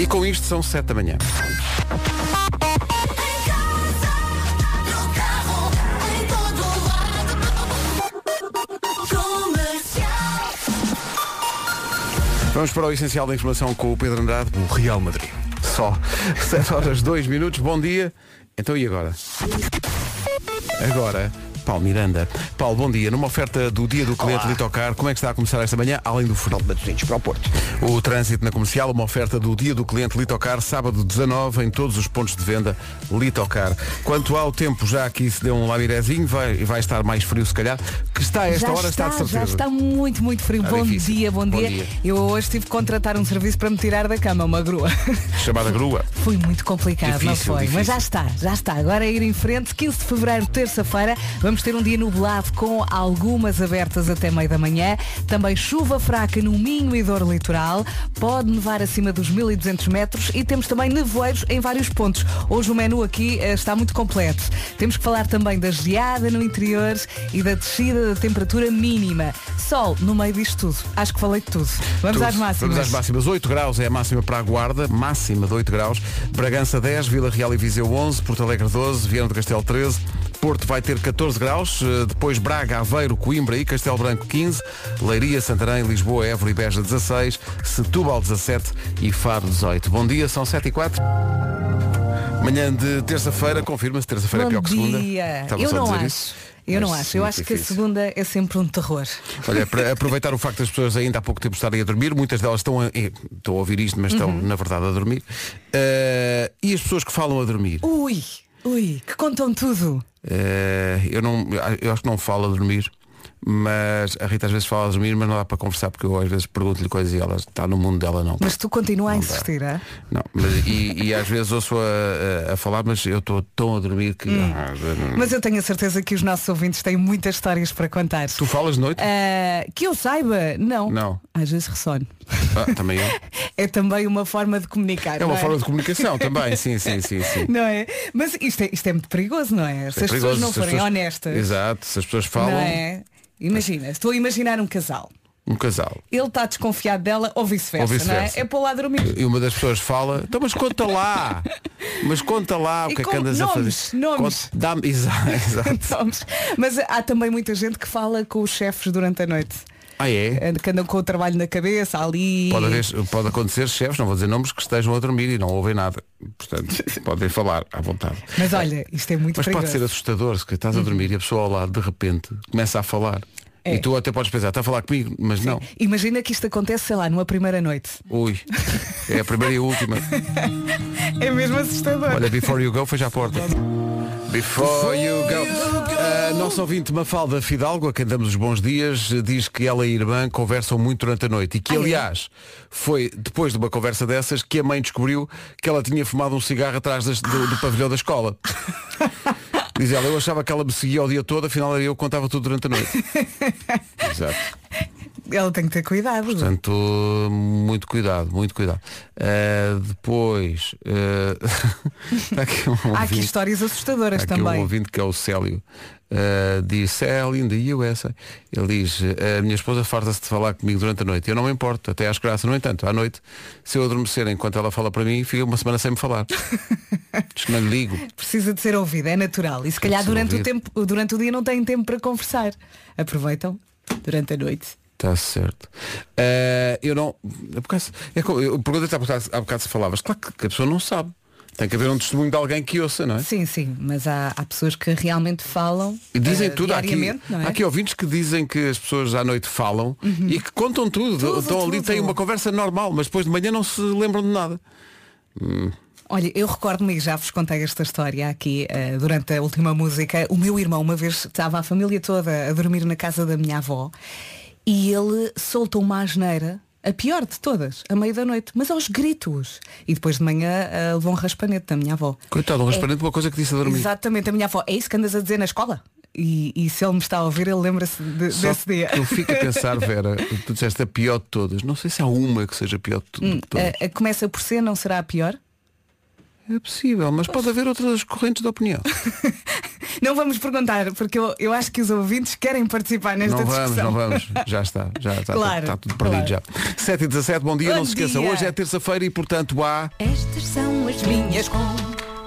E com isto são 7 da manhã. Vamos para o essencial da informação com o Pedro Andrade, o Real Madrid. Só 7 horas 2 minutos, bom dia. Então e agora? Agora, Paulo Miranda. Paulo, bom dia. Numa oferta do dia do cliente Olá. Litocar, como é que está a começar esta manhã, além do frio? Matosinhos para o Porto. O trânsito na comercial, uma oferta do dia do cliente Litocar, sábado 19, em todos os pontos de venda Litocar. Quanto ao tempo, já aqui se deu um lamirezinho, vai, vai estar mais frio se calhar, que está a esta já hora, está, está, de já certeza. está muito, muito frio. Bom dia, bom, Bom dia. dia. Eu hoje tive que contratar um serviço para me tirar da cama, uma grua. Chamada grua. Foi muito complicado, não Difícil, foi? difícil. Mas já está, já está. Agora é ir em frente. 15 de fevereiro, terça-feira, vamos ter um dia nublado com algumas abertas até meio da manhã. Também chuva fraca no Minho e Dor Litoral. Pode nevar acima dos 1200 metros e temos também nevoeiros em vários pontos. Hoje o menu aqui eh, está muito completo. Temos que falar também da geada no interior e da descida da temperatura mínima. Sol no meio disto tudo. Acho que falei de tudo. Vamos Tudo. às máximas. Vamos às máximas. 8 graus é a máxima para a Guarda, máxima de 8 graus. Bragança 10, Vila Real e Viseu 11, Porto Alegre 12, Viana do Castelo 13, Porto vai ter 14 graus, eh, depois Braga, Aveiro, Coimbra e Castelo Branco 15, Leiria, Santarém, Lisboa, Évora e Beja 16, Setúbal 17 e Faro 18. Bom dia, são 7 e 4. Manhã de terça-feira, confirma-se, terça-feira é pior que segunda. dia. Estava Eu não dizer acho. isso. Eu não Mas acho. Eu acho que a difícil. segunda é sempre um terror. Olha, para aproveitar o facto das pessoas ainda há pouco tempo estarem a dormir, muitas delas estão a, eh, estão a ouvir isto, mas estão Uhum. na verdade a dormir. Eh, e as pessoas que falam a dormir? Ui, ui, que contam tudo. Eh, eu, não, eu acho que não falo a dormir, mas a Rita às vezes fala a dormir, mas não dá para conversar porque eu às vezes pergunto-lhe coisas e ela está no mundo dela não. Mas tu continua a Não insistir, é? Não, mas, e, e às vezes ouço a, a- a falar, mas eu estou tão a dormir que. ah, não- Hum. Mas eu tenho a certeza que os nossos ouvintes têm muitas histórias para contar. Tu falas de noite? Ah, que eu saiba, não. Não. Às vezes ressono. Ah, também eu. É também uma forma de comunicar. É uma não forma de comunicação também, sim, sim, sim, sim. Não é? Mas isto é, isto é muito perigoso, não é? Se É as perigoso, pessoas não forem pessoas- honestas. Exato, se as pessoas Não falam, é? Imagina, estou a imaginar um casal. um casal. Ele está desconfiado dela ou vice-versa, Ou não é? É para lá dormir. E uma das pessoas fala, então mas conta lá, mas conta lá o E que é que andas nomes, a fazer. nomes. Conta- Dá-me, exato, exato. Vamos. Mas há também muita gente que fala com os chefes durante a noite. Ah é? Que andam com o trabalho na cabeça ali. Pode, haver, pode acontecer chefes, não vou dizer nomes, que estejam a dormir e não ouvem nada. Portanto, podem falar à vontade. Mas olha, isto é muito Mas perigoso. pode ser assustador se estás a dormir e a pessoa ao lado de repente começa a falar. É. E tu até podes pensar, está a falar comigo, mas não. Imagina que isto acontece, sei lá, numa primeira noite. Ui, é a primeira e a última. É mesmo assustador. Olha, before you go, fecha a porta. Before you go. A nossa ouvinte Mafalda Fidalgo, a quem damos os bons dias, diz que ela e a irmã conversam muito durante a noite e que, Ah, é? aliás, foi depois de uma conversa dessas que a mãe descobriu que ela tinha fumado um cigarro atrás das- do, do pavilhão da escola. Diz ela, eu achava que ela me seguia o dia todo, afinal era eu que contava tudo durante a noite. Exato. Ela tem que ter cuidado. Portanto, muito cuidado, muito cuidado. Uh, depois, uh, aqui um Há aqui ouvinte- histórias assustadoras aqui um também. ouvinte que é o Célio. Uh, diz Célio the USA. Ele diz, a minha esposa farta-se de falar comigo durante a noite. Eu não me importo, até às graças. No entanto, à noite, se eu adormecer enquanto ela fala para mim, fica uma semana sem me falar. diz que não lhe ligo. Precisa de ser ouvida, é natural. E se calhar durante o, ouvido. tempo, durante o dia não têm tempo para conversar. Aproveitam durante a noite. Está certo. Uh, eu não. É por causa, é, eu perguntei-te há bocado, há bocado se falavas. Claro que, que a pessoa não sabe. Tem que haver um testemunho de alguém que ouça, não é? Sim, sim, mas há, há pessoas que realmente falam E dizem eh, tudo. Há aqui, é? Uhum. há aqui ouvintes que dizem que as pessoas à noite falam e que contam tudo. Tudo, Estão ali, têm uma conversa normal, mas depois de manhã não se lembram de nada. Olha, eu recordo-me e já vos contei esta história aqui eh, durante a última música. O meu irmão uma vez estava a família toda a dormir na casa da minha avó e ele soltou uma asneira, a pior de todas, à meia da noite, mas aos gritos. E depois de manhã eh, levou um raspanete da minha avó. Coitado, um raspanete uma coisa que disse a dormir. Exatamente, a minha avó, é isso que andas a dizer na escola? E, e se ele me está a ouvir, ele lembra-se de- desse dia. eu fico a pensar, Vera, tu disseste a pior de todas. Não sei se há uma que seja a pior de, tu- de todas. A- a- começa por ser, não será a pior? É possível, mas pode haver outras correntes de opinião. Não vamos perguntar, porque eu, eu acho que os ouvintes querem participar nesta Não vamos, discussão. não vamos. Já está, já está, Claro, está tudo perdido claro. já. 7 e 17, bom dia, Bom não se esqueça. dia. Hoje é terça-feira e portanto há Estas são as minhas com.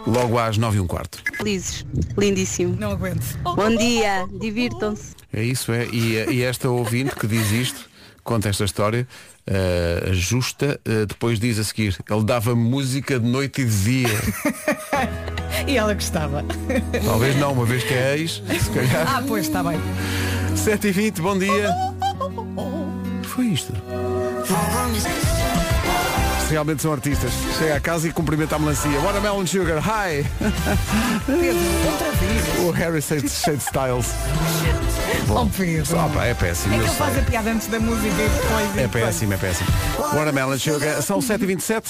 logo às 9 e um quarto. Felizes, lindíssimo. Não aguento. Bom dia, divirtam-se. É isso, é. E, e esta ouvinte que diz isto, conta esta história, eh, justa, eh, depois diz a seguir, ele dava música de noite e de dia. E ela gostava. Talvez não, uma vez que é ex, se calhar. Ah, pois, está bem. 7 e 20 bom dia. Foi isto. Realmente são artistas. Chega a casa e cumprimenta a melancia. Watermelon Sugar, hi! Pedro, outra vez. O Harry Styles. Oh, Pedro. Pá, é péssimo. É que eu ele faz sei. a piada antes da música e depois. e É péssimo, é péssimo. Watermelon Sugar, são 7h27.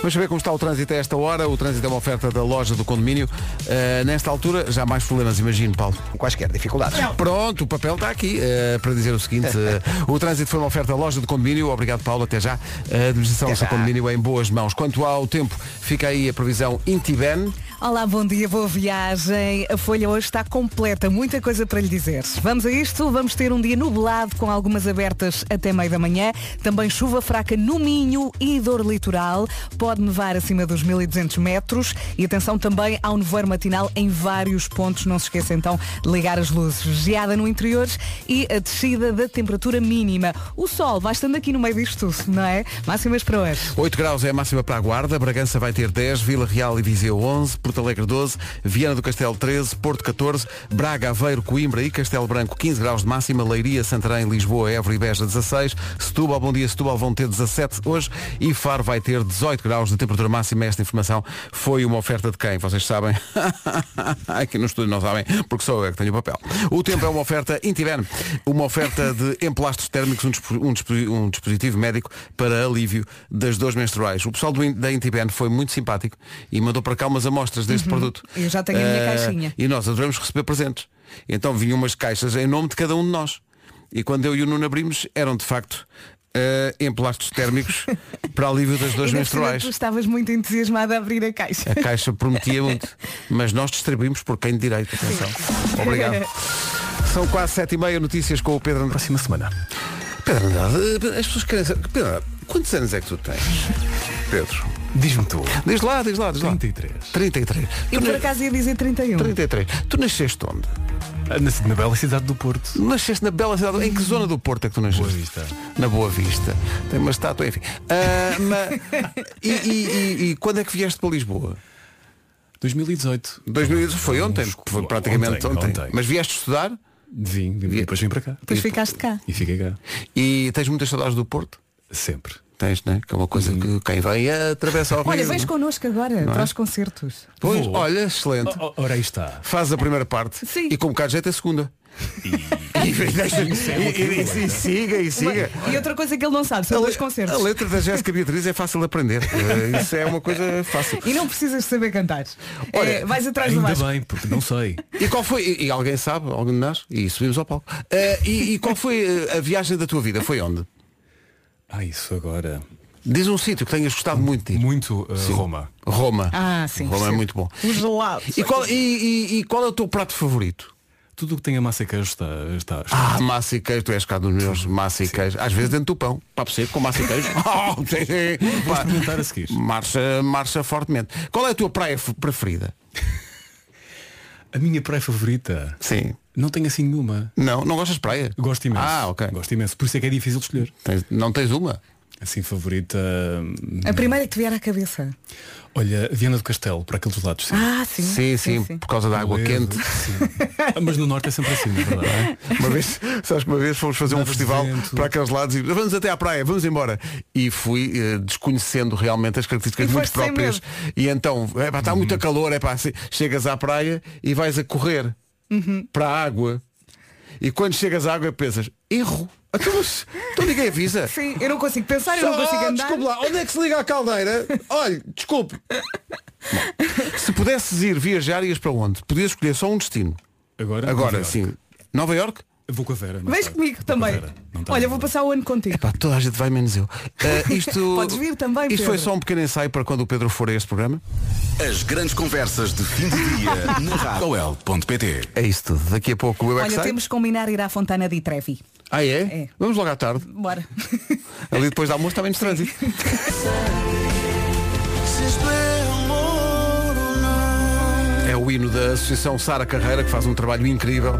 Vamos saber como está o trânsito a esta hora. O trânsito é uma oferta da loja do condomínio. Uh, nesta altura, já mais problemas, imagino, Paulo. Quaisquer dificuldades. Pronto, o papel está aqui uh, para dizer o seguinte. uh, o trânsito foi uma oferta da loja do condomínio. Obrigado, Paulo. Até já. A administração do seu condomínio é em boas mãos. Quanto ao tempo, fica aí a previsão Intiben. Olá, bom dia, boa viagem. A folha hoje está completa, muita coisa para lhe dizer. Vamos a isto, vamos ter um dia nublado com algumas abertas até meio da manhã. Também chuva fraca no Minho e dor litoral. Pode nevar acima dos 1200 metros. E atenção também ao nevoeiro matinal em vários pontos. Não se esqueça então de ligar as luzes. Geada no interior e a descida da temperatura mínima. O sol vai estando aqui no meio disto não é? Máximas para hoje. 8 graus é a máxima para a Guarda, Bragança vai ter 10, Vila Real e Viseu 11, Porto Alegre 12, Viana do Castelo 13, Porto 14, Braga, Aveiro, Coimbra e Castelo Branco 15 graus de máxima, Leiria, Santarém, Lisboa, Évora e Beja 16, Setúbal, bom dia, Setúbal vão ter 17 hoje e Faro vai ter 18 graus de temperatura máxima. Esta informação foi uma oferta de quem? Vocês sabem? Aqui no estúdio não sabem, porque sou eu que tenho o papel. O tempo é uma oferta Intiben, uma oferta de emplastros térmicos, um, dispo- um dispo- um dispositivo médico para alívio das dores menstruais. O pessoal do da Intiben foi muito simpático e mandou para cá umas amostras deste produto. Eu já tenho a minha Eh, caixinha. E nós adoramos receber presentes. Então vinham umas caixas em nome de cada um de nós. E quando eu e o Nuno abrimos, eram de facto eh, emplastros térmicos para alívio das dores menstruais. Tu estavas muito entusiasmado a abrir a caixa. A caixa prometia muito, mas nós distribuímos por quem de direito. Atenção. Obrigado. São quase sete e meia notícias com o Pedro Andrade. Próxima semana. Pedro Andrade, eh, as pessoas querem saber. Pedro quantos anos é que tu tens? Pedro. Diz-me tu. Diz lá, diz lá, diz lá. 33. 33. Eu por acaso ia dizer 31. 33. Tu nasceste onde? Nasci na bela cidade do Porto. Nasceste na bela cidade. Em que zona do Porto é que tu nasceste? Boa Vista. Na Boa Vista. Tem uma estátua, enfim. Ah, ma- e, e- e- e quando é que vieste para Lisboa? 2018. 2018 foi ontem, Uns- foi praticamente ontem. ontem, ontem. Mas vieste estudar Vim, vim depois vim para cá. Depois ficaste cá. E fiquei cá. e tens muitas saudades do Porto? Sempre. Tens, né? Que é uma coisa que quem vem atravessa ao Olha, rio. vens connosco agora para os concertos. Pois, Vou. olha, excelente. Oh, oh, ora aí está. Faz a primeira parte Sim. e com um bocado de jeito a segunda. E, deixa- e- e- e- e siga e siga. E outra coisa que ele não sabe, são dois concertos. a letra da Jéssica Beatriz é fácil de aprender. Eh, Isso é uma coisa fácil. E não precisas saber cantar. Olha, É, vais atrás do Ainda Vasco. bem, porque não sei. E qual foi, e, e alguém sabe, alguém de nós, e subimos ao palco. Eh, e, e qual foi a viagem da tua vida? Foi onde? Ah, isso agora. Diz um sítio que tenhas gostado muito de ir. Muito uh, Roma. Roma. Ah, sim, Roma é muito bom. Os gelados. E qual, e, e- e qual é o teu prato favorito? Tudo o que tem a massa e queijo está. está, está. Ah, massa e queijo, tu és cá dos meus massa e queijo. Às vezes dentro do pão. Papo seco com massa e queijo. Oh, sim, sim. Vou Pá, experimentar a seguir. marcha, marcha fortemente. Qual é a tua praia f- preferida? A minha praia favorita. Sim. Não tenho assim nenhuma. Não, não gostas de praia? Gosto imenso. Ah, ok. Gosto imenso. Por isso é que é difícil de escolher. Tens- não tens uma? Assim, favorita. hum, A primeira que te vier à cabeça. Olha, Viana do Castelo, para aqueles lados. Sim. Ah, sim. Sim, sim, por causa da água Moledo, quente. sim. Ah, Mas no norte é sempre assim, na verdade. não é? Uma vez, sabes que uma vez fomos fazer um festival vento. para aqueles lados e vamos até à praia, vamos embora. E fui eh, desconhecendo realmente as características E muito foste sem próprias. E então, está muito Uhum. calor, é pá, se- chegas à praia e vais a correr Uhum. para a água. E quando chegas à água pensas, erro. Então, mas, então ninguém avisa. Sim, eu não consigo pensar, eu não consigo andar. Desculpe lá, onde é que se liga a caldeira? Olha, desculpe. Bom, se pudesses ir viajar, ias para onde? Podias escolher só um destino. Agora, Agora, Nova Iorque. sim. Nova York? Vou com a Vera. Vens tarde. comigo Vou também. com Olha, vou passar o ano contigo. Pá, toda a gente vai menos eu. Eh, isto, Podes vir também, Isto foi Pedro. só um pequeno ensaio para quando o Pedro for a este programa. As grandes conversas de fim de dia na radioel.pt É isso tudo. Daqui a pouco o Eu é que Olha, temos que combinar ir à Fontana di Trevi. Ah, é? É. Vamos logo à tarde. Bora. Ali depois do almoço está menos trânsito. É o hino da Associação Sara Carreira, que faz um trabalho incrível.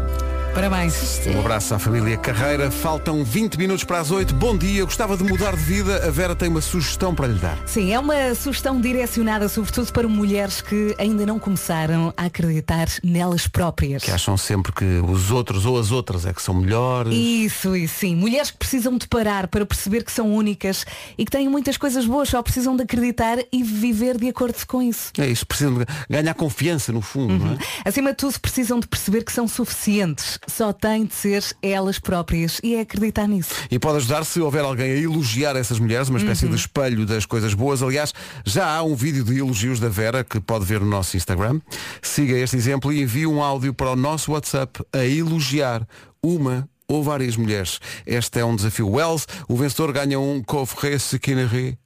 Parabéns. Um abraço à família Carreira. Faltam 20 minutos para as 8. Bom dia. Gostava de mudar de vida. A Vera tem uma sugestão para lhe dar. Sim, é uma sugestão direcionada sobretudo para mulheres que ainda não começaram a acreditar nelas próprias. Que acham sempre que os outros ou as outras é que são melhores. Isso, isso sim. Mulheres que precisam de parar para perceber que são únicas e que têm muitas coisas boas, só precisam de acreditar e viver de acordo com isso. É isso. Precisam de ganhar confiança no fundo, não é? Acima de tudo, precisam de perceber que são suficientes. Só têm de ser elas próprias e é acreditar nisso. E pode ajudar se houver alguém a elogiar essas mulheres, uma espécie de espelho das coisas boas. Aliás, já há um vídeo de elogios da Vera que pode ver no nosso Instagram. Siga este exemplo e envie um áudio para o nosso WhatsApp a elogiar uma ou várias mulheres. Este é um desafio Wells. O vencedor ganha um coffret sequinerie.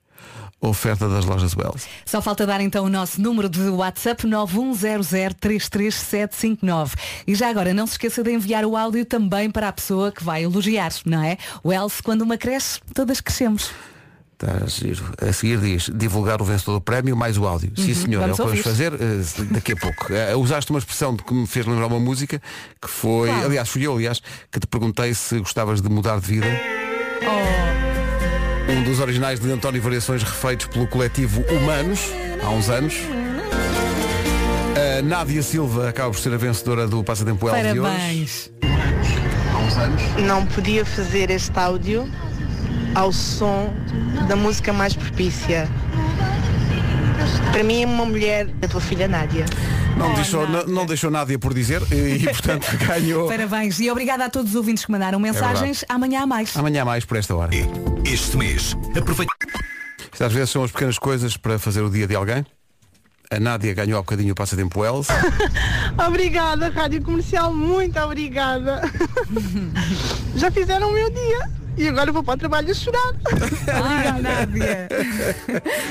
Oferta das lojas Wells. Só falta dar então o nosso número de WhatsApp 910033759. E já agora não se esqueça de enviar o áudio também para a pessoa que vai elogiar, não é? O Else, quando uma cresce, todas crescemos. Está a giro. A seguir diz divulgar o vencedor do prémio mais o áudio. Sim senhor, Vamos é o que vamos fazer eh, daqui a pouco. Eh, usaste uma expressão de que me fez lembrar uma música que foi, Qual? aliás, fui eu, aliás, que te perguntei se gostavas de mudar de vida. Oh. Um dos originais de António Variações refeitos pelo coletivo Humanos, há uns anos. A Nádia Silva acaba por ser a vencedora do Passatempo L de hoje. Parabéns. não podia fazer este áudio ao som da música mais propícia. Para mim, é uma mulher, a tua filha Nádia. Não, Oh, deixou, Nádia. não, não deixou Nádia por dizer e, e, portanto ganhou. Parabéns. E obrigada a todos os ouvintes que mandaram mensagens. Amanhã há mais. Amanhã há mais por esta hora. Este mês, aproveite Isto às vezes são as pequenas coisas para fazer o dia de alguém. A Nádia ganhou há bocadinho o passatempo Wells. Obrigada, Rádio Comercial, muito obrigada. Já fizeram o meu dia. E agora vou para o trabalho a chorar. Ai, Nádia.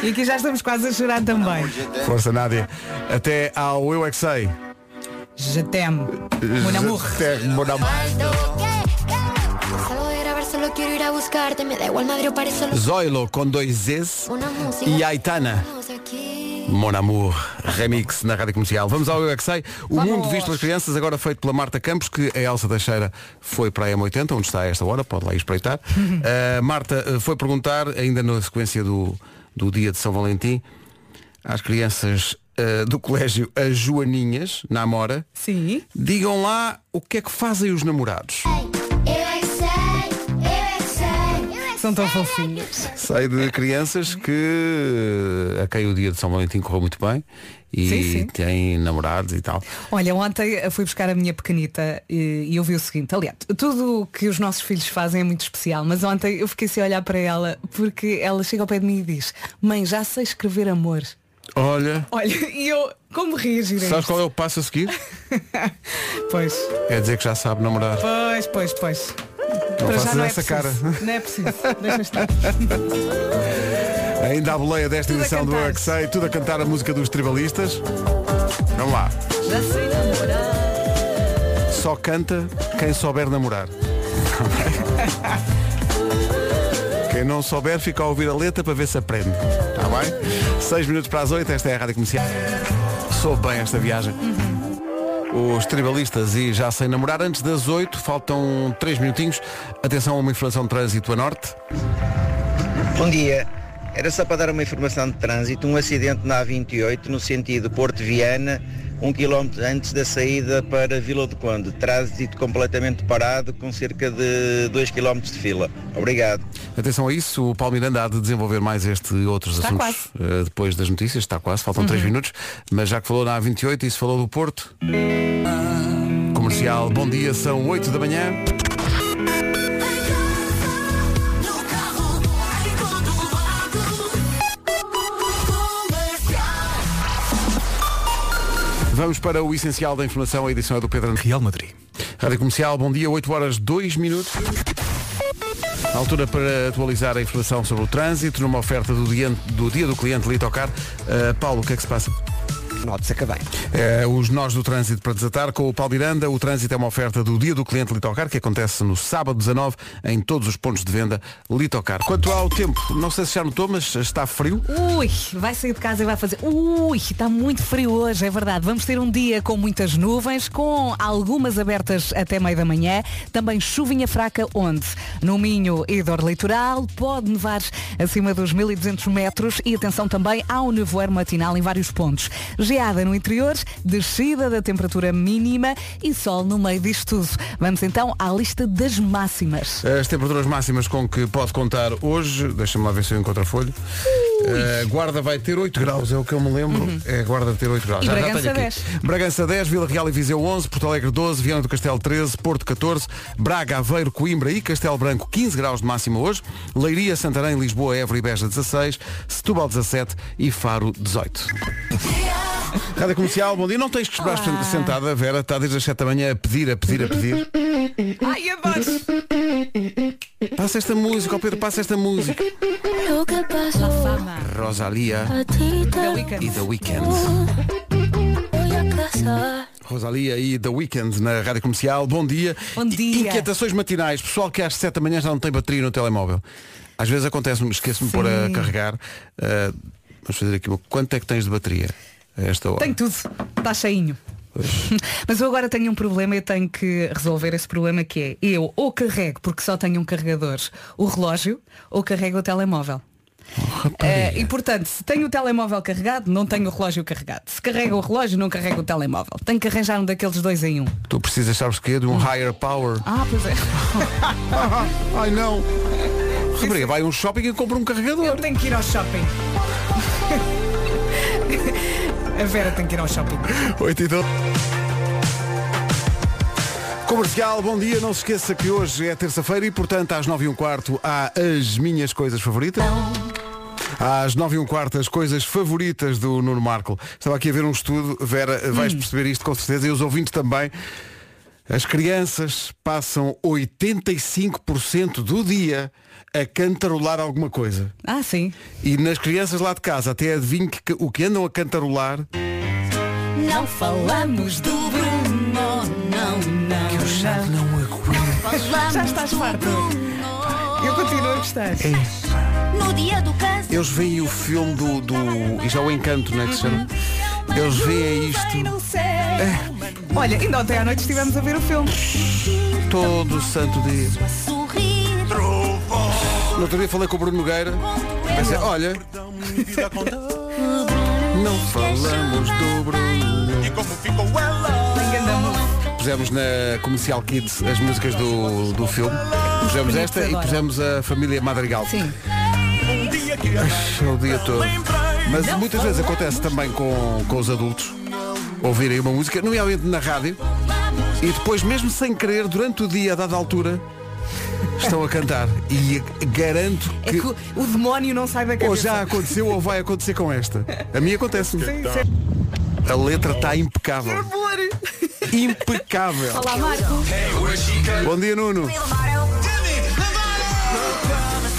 e aqui já estamos quase a chorar também. Força Nádia. Até ao Eu é que sei. Je t'aime. Mon amour. Até, mon amour. Solo quiero ir a buscarte. Me da igual madre o parece solo Zoilo com dois música. e Aitana. Mon Amour, remix na Rádio Comercial. Vamos ao Eu é que sei. O Vamos. mundo visto pelas crianças, agora feito pela Marta Campos, que a Elsa Teixeira foi para a M80, onde está a esta hora, pode lá ir espreitar. A Marta eh, foi perguntar, ainda na sequência do, do dia de São Valentim, às crianças eh, do colégio As Joaninhas, na Amora, Sim. digam lá o que é que fazem os namorados. São tão fofinhos. Sei de crianças que a quem o dia de São Valentim correu muito bem e Sim, sim. têm namorados e tal. Olha, ontem fui buscar a minha pequenita e, e eu vi o seguinte, aliás, tudo o que os nossos filhos fazem é muito especial, mas ontem eu fiquei sem olhar para ela porque ela chega ao pé de mim e diz, mãe, já sei escrever amor. Olha, Olha, e eu, como reagir a sabes isto? qual é o passo a seguir? Pois, É dizer que já sabe namorar. pois, pois, pois. Não Para já faças não é essa preciso. cara. Não é preciso. Deixa estar. Ainda a boleia desta Tudo edição do é sei, tudo a cantar a música dos tribalistas. Vamos lá. Já sei namorar. Só canta quem souber namorar. Quem não souber fica a ouvir a letra para ver se aprende. Está bem? Seis minutos para as oito, esta é a Rádio Comercial. Soube bem esta viagem. Os tribalistas e já sem namorar. Antes das oito, faltam três minutinhos. Atenção a uma informação de trânsito a norte. Bom dia. Era só para dar uma informação de trânsito, um acidente na A28 no sentido Porto Viana, um quilómetro antes da saída para Vila do Conde. Trânsito completamente parado com cerca de 2 quilómetros de fila. Obrigado. Atenção a isso, o Paulo Miranda há de desenvolver mais este e outros Está assuntos eh, depois das notícias, está quase, faltam três minutos, mas já que falou na A28 e se falou do Porto. Comercial, bom dia, são 8 da manhã. Vamos para o essencial da informação, a edição é do Pedro. Real Madrid. Rádio Comercial, bom dia, 8 horas 2 minutos. A altura para atualizar a informação sobre o trânsito numa oferta do dia do, dia do cliente Litocar. Uh, Paulo, o que é que se passa? Note-se bem. É, os nós do trânsito para desatar com o Paulo Miranda. O trânsito é uma oferta do Dia do Cliente Litocar, que acontece no sábado 19 em todos os pontos de venda Litocar. Quanto ao tempo, não sei se já notou, mas está frio. Ui, vai sair de casa e vai fazer. Ui, está muito frio hoje, é verdade. Vamos ter um dia com muitas nuvens, com algumas abertas até meio da manhã. Também chuvinha fraca onde? No Minho e Dor Litoral. Pode nevar acima dos 1200 metros e atenção também ao nevoeiro matinal em vários pontos geada no interior, descida da temperatura mínima e sol no meio disto tudo. Vamos então à lista das máximas. As temperaturas máximas com que pode contar hoje, deixa-me lá ver se eu encontro a folha. Uh, Guarda vai ter 8 graus, é o que eu me lembro. Uhum. É Guarda ter 8 graus. E já, Bragança já 10. Bragança 10, Vila Real e Viseu 11, Porto Alegre 12, Viana do Castelo 13, Porto 14, Braga, Aveiro, Coimbra e Castelo Branco 15 graus de máxima hoje, Leiria, Santarém, Lisboa, Évora e Beja 16, Setúbal 17 e Faro 18. Rádio Comercial, bom dia. Não tens que esperar Olá. sentada, a Vera está desde as 7 da manhã a pedir, a pedir, a pedir. Ai, adoro! Passa esta música, oh Pedro, passa esta música. Rosalia e The Weeknd. Rosalia e The Weeknd na Rádio Comercial. Bom dia. Bom dia. Inquietações matinais. Pessoal que às 7 da manhã já não tem bateria no telemóvel. Às vezes acontece-me, esqueço-me de pôr a carregar. Uh, vamos fazer aqui. Quanto é que tens de bateria? A esta hora? Tenho tudo, está cheinho. Mas eu agora tenho um problema e tenho que resolver esse problema que é eu ou carrego, porque só tenho um carregador, o relógio, ou carrego o telemóvel. Oh, uh, e portanto, se tenho o telemóvel carregado, não tenho o relógio carregado. Se carrego o relógio, não carrego o telemóvel. Tenho que arranjar um daqueles dois em um. Tu precisas, sabes quê? De um higher power. Ah, pois é. Ai não. Rapariga, vai a um shopping e compra um carregador. Eu tenho que ir ao shopping. A Vera tem que ir ao shopping. 8 e 12. Comercial, bom dia. Não se esqueça que hoje é terça-feira e, portanto, às 9 e um quarto há as minhas coisas favoritas. Às 9 e um quarto, as coisas favoritas do Nuno Marco. Estava aqui a ver um estudo, Vera, vais hum. perceber isto com certeza, e os ouvintes também. As crianças passam 85% do dia a cantarolar alguma coisa. Ah, sim. E nas crianças lá de casa, até adivinho que o que andam a cantarolar. Não falamos do Bruno, não, não. Que eu já não, não aguento. Já estás farto. Eu continuo a gostar. É. No dia do caso. Eles veem o filme do. do e já o encanto, não é que se chama? Eles veem isto. É. Olha, ainda ontem à noite estivemos a ver o filme. Todo santo dia. No outro dia falei com o Bruno Nogueira. Pensei, olha. Não falamos do Bruno. E como ficou ela? Pusemos na Comercial Kids as músicas do, do filme. Pusemos esta e pusemos a família Madrigal. Sim. Ai, o dia todo. Mas muitas vezes acontece também com, com os adultos ouvirem uma música, nomeadamente na rádio, e depois, mesmo sem querer, durante o dia, a dada altura, estão a cantar. E garanto é que, é que o demónio não sai da cabeça. Ou já aconteceu ou vai acontecer com esta. A mim acontece. -me. A letra está impecável. Impecável. Olá, Marco. Bom dia, Nuno.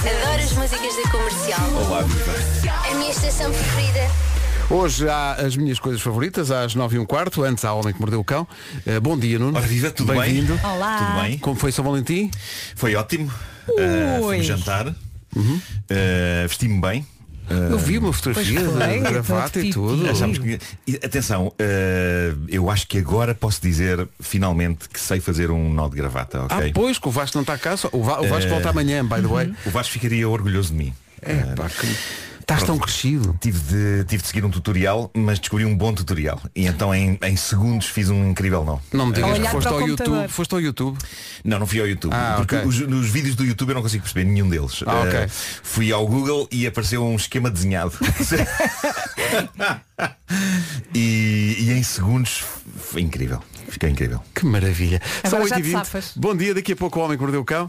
Adoro as músicas da comercial. Olá, Viva. A minha estação preferida. Hoje há as minhas coisas favoritas, às 9 e um quarto, antes há Homem que Mordeu o Cão. Uh, bom dia, Nuno. Ora, viva, tudo Bem-vindo. bem? Olá. Tudo bem? Como foi São Valentim? Foi ótimo. Uh, fui jantar. Uhum. Uh, Vesti-me bem. Eu vi uma fotografia de gravata e tudo. Achamos que, atenção, uh, eu acho que agora posso dizer finalmente que sei fazer um nó de gravata, ok? Ah, pois, que o Vasco não está cá, o, Vasco uh, volta amanhã, by the way. O Vasco ficaria orgulhoso de mim. É, pá, que... Estás tão crescido. Tive de, tive de seguir um tutorial, mas descobri um bom tutorial. E então em, em segundos fiz um incrível não. Não me digas que foste ao YouTube. Foste ao YouTube? Não, não fui ao YouTube. Ah, porque okay. os, nos vídeos do YouTube eu não consigo perceber nenhum deles. Ah, okay. uh, fui ao Google e apareceu um esquema desenhado. e, e em segundos foi incrível. Fiquei incrível. Que maravilha. Agora São 8 h 20 Bom dia, daqui a pouco o homem que mordeu o cão.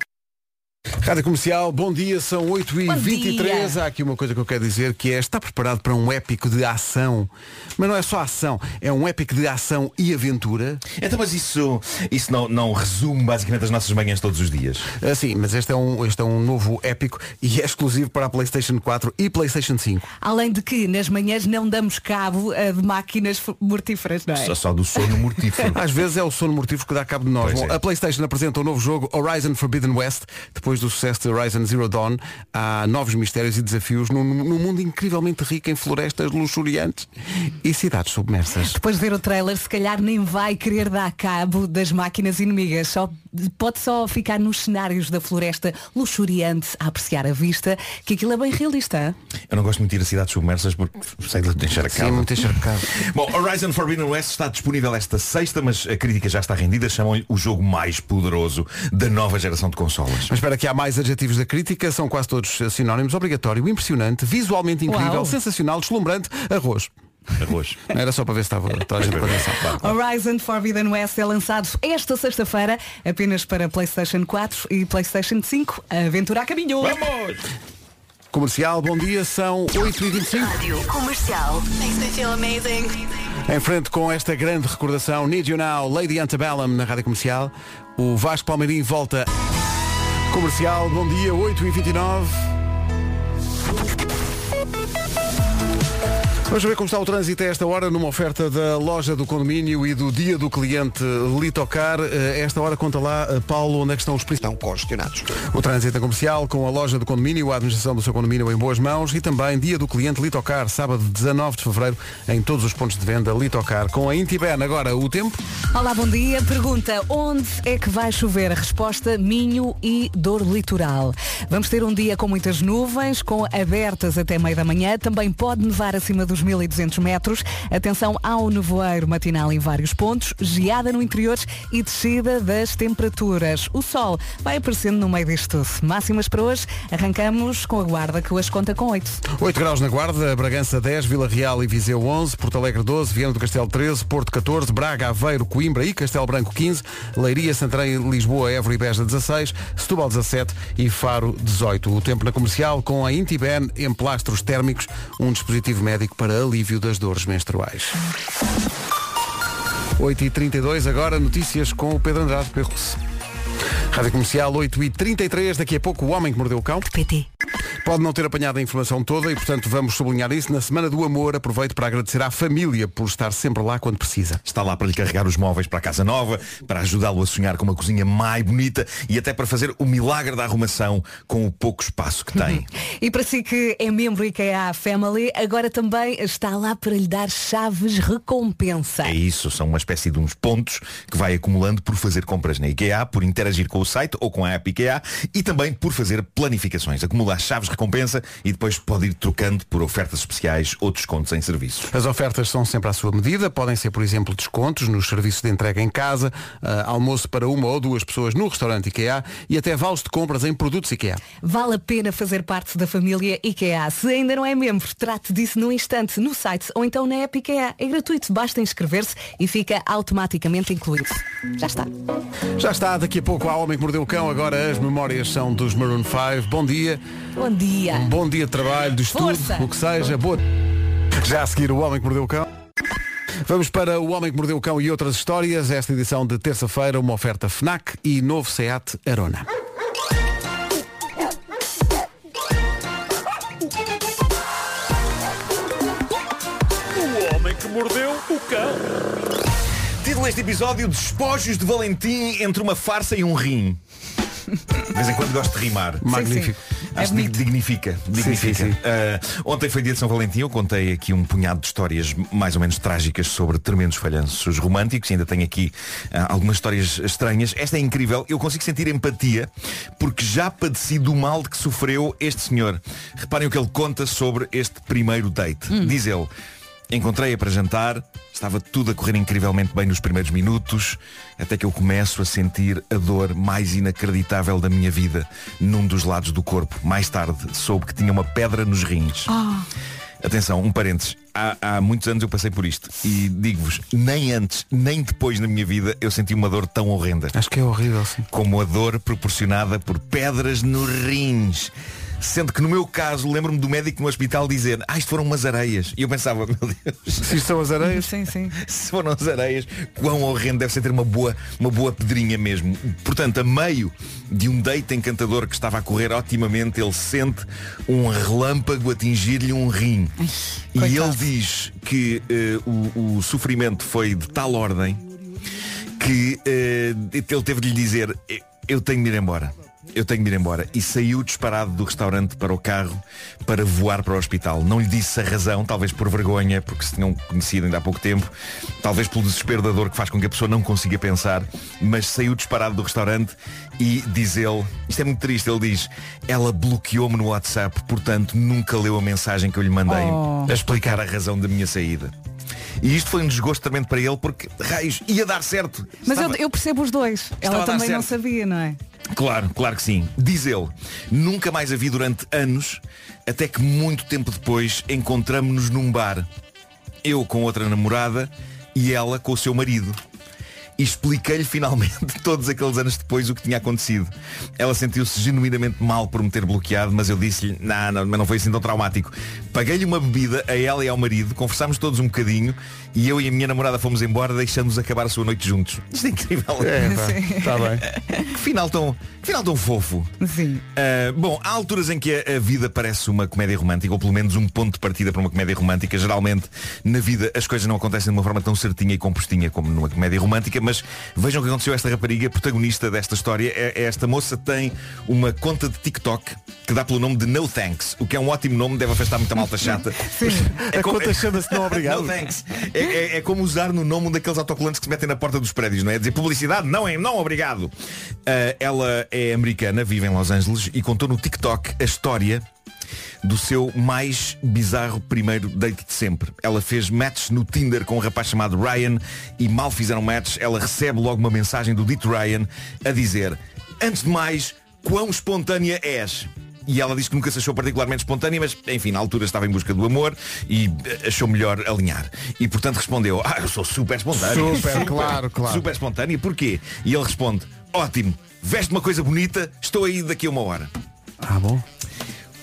Rádio Comercial, bom dia, são 8h23. dia. Há aqui uma coisa que eu quero dizer que é está preparado para um épico de ação. Mas não é só ação, é um épico de ação e aventura. Então, mas isso, isso não, não resume basicamente as nossas manhãs todos os dias. Ah, sim, mas este é, um, este é um novo épico e é exclusivo para a Playstation 4 e Playstation 5. Além de que nas manhãs não damos cabo eh, de máquinas mortíferas, não é? Só, só do sono mortífero. Às vezes é o sono mortífero que dá cabo de nós. Bom, é. A Playstation apresenta o novo jogo Horizon Forbidden West. Depois do sucesso de Horizon Zero Dawn, há novos mistérios e desafios num, num mundo incrivelmente rico em florestas luxuriantes e cidades submersas. Depois de ver o trailer, se calhar nem vai querer dar cabo das máquinas inimigas. Só, pode só ficar nos cenários da floresta luxuriante a apreciar a vista, que aquilo é bem realista. Eu não gosto muito de ir a cidades submersas porque sei de encher a Sim, casa. muito encharcado. Bom, Horizon Forbidden West está disponível esta sexta, mas a crítica já está rendida. Chamam-lhe o jogo mais poderoso da nova geração de consolas. Mas espera que há mais adjetivos da crítica, são quase todos sinónimos. Obrigatório, impressionante, visualmente incrível, Uau. sensacional, deslumbrante, arroz. Arroz. Era só para ver se estava toda a gente. Horizon Forbidden West é lançado esta sexta-feira apenas para PlayStation 4 e PlayStation 5. A aventura a caminho. Vamos! Comercial, bom dia, são 8h25. Rádio Comercial. Makes me feel amazing. Em frente com esta grande recordação, Need You Now, Lady Antebellum na Rádio Comercial. O Vasco Palmeirim volta. Comercial, bom dia, 8h29. Vamos ver como está o trânsito a esta hora numa oferta da loja do condomínio e do dia do cliente Litocar. Eh, Esta hora conta lá, eh, Paulo, onde é que estão os principais. Estão congestionados. O trânsito é comercial com a loja do condomínio, a administração do seu condomínio em boas mãos e também dia do cliente Litocar, sábado 19 de fevereiro, em todos os pontos de venda Litocar. Com a Intiben, agora o tempo. Olá, bom dia. Pergunta, onde é que vai chover? A resposta, Minho e Dor Litoral. Vamos ter um dia com muitas nuvens, com abertas até meio da manhã. Também pode nevar acima dos 1200 metros. Atenção ao nevoeiro matinal em vários pontos, geada no interior e descida das temperaturas. O sol vai aparecendo no meio disto tudo. Máximas para hoje, arrancamos com a guarda que hoje conta com 8. 8 graus na Guarda, Bragança 10, Vila Real e Viseu 11, Porto Alegre 12, Viana do Castelo 13, Porto 14, Braga, Aveiro, Coimbra e Castelo Branco 15, Leiria, Santarém, Lisboa, Évora e Beja 16, Setúbal 17 e Faro 18. O tempo na comercial com a Intiben Emplastros Térmicos, um dispositivo médico para alívio das dores menstruais. 8h32, agora notícias com o Pedro Andrade Perros. Rádio Comercial 8h33, daqui a pouco o homem que mordeu o cão. PT. Pode não ter apanhado a informação toda e, portanto, vamos sublinhar isso. Na Semana do Amor, aproveito para agradecer à família por estar sempre lá quando precisa. Está lá para lhe carregar os móveis para a casa nova, para ajudá-lo a sonhar com uma cozinha mais bonita e até para fazer o milagre da arrumação com o pouco espaço que tem. E para si que é membro IKEA Family, agora também está lá para lhe dar chaves recompensa. É isso, são uma espécie de uns pontos que vai acumulando por fazer compras na IKEA, por interagir com o site ou com a app IKEA e também por fazer planificações. Acumula as chaves recompensa e depois pode ir trocando por ofertas especiais ou descontos em serviços. As ofertas são sempre à sua medida. Podem ser, por exemplo, descontos nos serviços de entrega em casa, ah, almoço para uma ou duas pessoas no restaurante IKEA e até vales de compras em produtos IKEA. Vale a pena fazer parte da família IKEA. Se ainda não é membro, trate disso no instante, no site ou então na app IKEA. É gratuito, basta inscrever-se e fica automaticamente incluído. Já está. Já está, daqui a pouco há Homem que Mordeu o Cão. Agora as memórias são dos Maroon 5. Bom dia. Bom dia. Um bom dia de trabalho, de estudo, Força. o que seja. Boa... Já a seguir o Homem que Mordeu o Cão. Vamos para o Homem que Mordeu o Cão e outras histórias. Esta edição de terça-feira, uma oferta FNAC e novo SEAT Arona. O homem que mordeu o cão. Deste episódio, Despojos de Valentim entre uma farsa e um rim. De vez em quando gosto de rimar. Magnífico. É Acho que bonito. dignifica. dignifica. sim, sim. Ah, ontem foi dia de São Valentim, eu contei aqui um punhado de histórias mais ou menos trágicas sobre tremendos falhanços românticos. E ainda tenho aqui ah, algumas histórias estranhas. Esta é incrível, eu consigo sentir empatia porque já padeci do mal de que sofreu este senhor. Reparem o que ele conta sobre este primeiro date. Diz ele. Encontrei-a para jantar, estava tudo a correr incrivelmente bem nos primeiros minutos, até que eu começo a sentir a dor mais inacreditável da minha vida num dos lados do corpo. Mais tarde soube que tinha uma pedra nos rins. Atenção, um parênteses. Há, há muitos anos eu passei por isto e digo-vos, nem antes, nem depois na minha vida eu senti uma dor tão horrenda. Acho que é horrível, sim. Como a dor proporcionada por pedras nos rins. Sendo que no meu caso, lembro-me do médico no hospital dizer, ah, isto foram umas areias. E eu pensava, meu Deus, Se isto são as areias, Sim, sim. se foram as areias, quão horrendo deve ser ter uma boa, uma boa pedrinha mesmo. Portanto, a meio de um date encantador que estava a correr otimamente, ele sente um relâmpago atingir-lhe um rim. e coitado. ele diz que eh, o, o sofrimento foi de tal ordem que eh, ele teve de lhe dizer, "Eu- eu tenho de ir embora. Eu tenho de ir embora. E saiu disparado do restaurante para o carro para voar para o hospital. Não lhe disse a razão, talvez por vergonha, porque se tinham conhecido ainda há pouco tempo, talvez pelo desespero da dor que faz com que a pessoa não consiga pensar, mas saiu disparado do restaurante e diz ele, isto é muito triste, ele diz, ela bloqueou-me no WhatsApp, portanto nunca leu a mensagem que eu lhe mandei Oh. a explicar a razão da minha saída. E isto foi um desgosto também para ele porque, raios, ia dar certo. Mas Estava- eu, eu percebo os dois. Ela também não sabia, não é? Claro, claro que sim. Diz ele, nunca mais a vi durante anos, até que muito tempo depois encontramos-nos num bar. Eu com outra namorada e ela com o seu marido. E expliquei-lhe finalmente, todos aqueles anos depois, o que tinha acontecido. Ela sentiu-se genuinamente mal por me ter bloqueado, mas eu disse-lhe, não, não, mas não foi assim tão traumático. Paguei-lhe uma bebida, a ela e ao marido, conversámos todos um bocadinho e eu e a minha namorada fomos embora, deixando-nos acabar a sua noite juntos. Isto é incrível. é, pá, está bem. Que final tão, que final tão fofo. Sim. Uh, bom, há alturas em que a, a vida parece uma comédia romântica, ou pelo menos um ponto de partida para uma comédia romântica. Geralmente, na vida, as coisas não acontecem de uma forma tão certinha e compostinha como numa comédia romântica, mas vejam o que aconteceu a esta rapariga, protagonista desta história. É, é esta moça tem uma conta de TikTok que dá pelo nome de No Thanks, o que é um ótimo nome, deve afastar muita malta chata. É A como- conta chama-se não obrigado. No thanks. É, é- é como usar no nome um daqueles autocolantes que se metem na porta dos prédios, não é? Dizer publicidade, não é, não obrigado. Ah, ela é americana, vive em Los Angeles e contou no TikTok a história do seu mais bizarro primeiro date de sempre. Ela fez match no Tinder com um rapaz chamado Ryan e mal fizeram match, ela recebe logo uma mensagem do dito Ryan a dizer Antes de mais, quão espontânea és? E ela disse que nunca se achou particularmente espontânea, mas enfim, na altura estava em busca do amor e eh, achou melhor alinhar. E portanto respondeu, ah, eu sou super espontânea. Super, claro, claro. Super espontânea, porquê? E ele responde, ótimo, veste uma coisa bonita, estou aí daqui a uma hora. Ah, bom.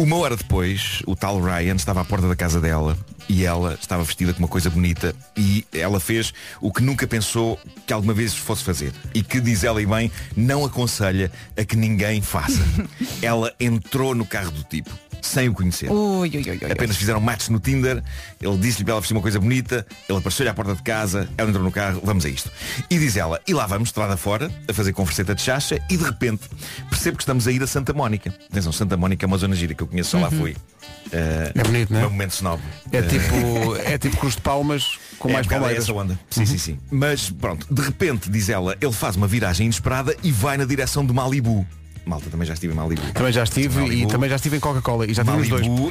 Uma hora depois, o tal Ryan estava à porta da casa dela e ela estava vestida com uma coisa bonita e ela fez o que nunca pensou que alguma vez fosse fazer e que, diz ela e bem, não aconselha a que ninguém faça. ela entrou no carro do tipo, sem o conhecer. Ui, ui, ui, ui. Apenas fizeram match no Tinder, ele disse-lhe para ela vestir uma coisa bonita, ele apareceu-lhe à porta de casa, ela entrou no carro, vamos a isto. E diz ela, e lá vamos, estrada fora, a fazer converseta de chacha, e de repente percebo que estamos a ir a Santa Mónica. Atenção, Santa Mónica é uma zona gira que eu conheço, só lá fui. Eh, É bonito, não é? Um momento snob. É Eh, tipo, é tipo Cruz de Palmas com é mais palmeiras. essa onda. Sim, sim, sim. Mas pronto, de repente, diz ela, ele faz uma viragem inesperada e vai na direção de Malibu. Malta, também já estive em Malibu. Também já estive e Malibu. também já estive em Coca-Cola e já tive os dois. Malibu,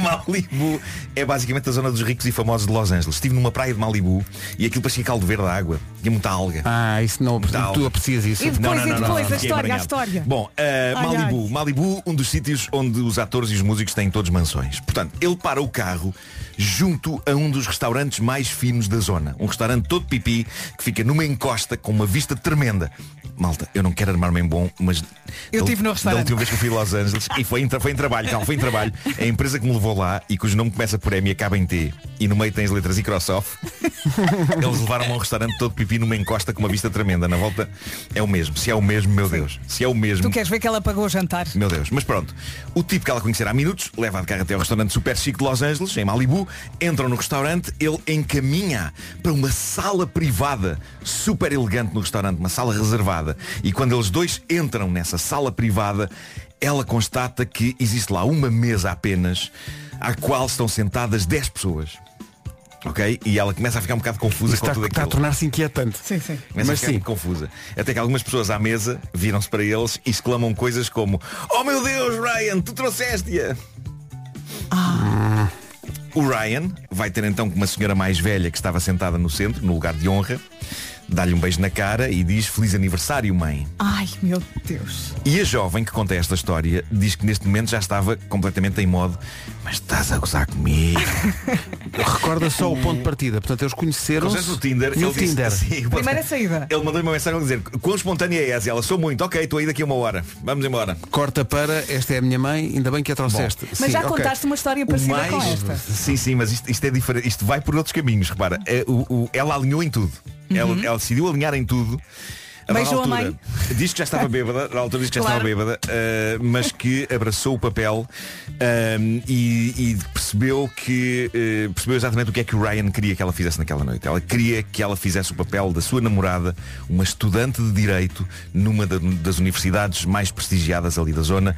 Malibu é basicamente a zona dos ricos e famosos de Los Angeles. Estive numa praia de Malibu e aquilo parecia caldo verde a água. Tinha muita alga. Ah, isso não, Muita tu alga. aprecias isso. E depois, e depois, a história, a história. Bom, uh, Ai, Malibu. ai. Malibu, um dos sítios onde os atores e os músicos têm todos mansões. Portanto, ele para o carro junto a um dos restaurantes mais finos da zona. Um restaurante todo pipi que fica numa encosta com uma vista tremenda. Malta, eu não quero armar-me em bom, mas Eu da- tive no Da restaurante. última vez que eu fui a Los Angeles e foi em, foi em trabalho, calma, foi em trabalho. A empresa que me levou lá e cujo nome começa por M e acaba em T e no meio tem as letras Microsoft. Eles levaram-me a um restaurante todo pipi numa encosta com uma vista tremenda. Na volta é o mesmo. Se é o mesmo, meu Deus. Se é o mesmo. Tu queres ver que ela pagou o jantar? Meu Deus, mas pronto. O tipo que ela conhecer há minutos leva de carro até ao restaurante super chique de Los Angeles, em Malibu, entram no restaurante, ele encaminha para uma sala privada, super elegante no restaurante, uma sala reservada. E quando eles dois entram nessa sala privada, ela constata que existe lá uma mesa apenas, à qual estão sentadas 10 pessoas. Ok? E ela começa a ficar um bocado confusa Isso com está, tudo está a aquilo. tornar-se inquietante. Sim, sim. Começa Mas a ficar sim. confusa. Até que algumas pessoas à mesa viram-se para eles e exclamam coisas como Oh meu Deus, Ryan, tu trouxeste-a! O Ryan vai ter então com uma senhora mais velha que estava sentada no centro, no lugar de honra, dá-lhe um beijo na cara e diz feliz aniversário, mãe. Ai, meu Deus. E a jovem que conta esta história diz que neste momento já estava completamente em modo mas estás a gozar comigo. Recorda só o ponto de partida. Portanto, eles conheceram-se Conhece no Tinder. no ele disse- Tinder. Sim, Primeira saída. Ele mandou uma mensagem a dizer quão espontânea é essa? E Ela sou muito, ok, estou aí daqui a uma hora. Vamos embora. Corta para, esta é a minha mãe, ainda bem que a trouxeste. Mas Sim, já ok. contaste uma história parecida mais... com esta. Sim, sim, mas isto, isto é diferente. Isto vai por outros caminhos, repara. É, o- o- ela alinhou em tudo. Ela, ela decidiu alinhar em tudo. A Beijou a altura, mãe? Diz que já estava bêbada, na altura diz que já Claro. estava bêbada, eh, mas que abraçou o papel eh, e, e percebeu que eh, percebeu exatamente o que é que o Ryan queria que ela fizesse naquela noite. Ela queria que ela fizesse o papel da sua namorada, uma estudante de Direito, numa da- das universidades mais prestigiadas ali da zona.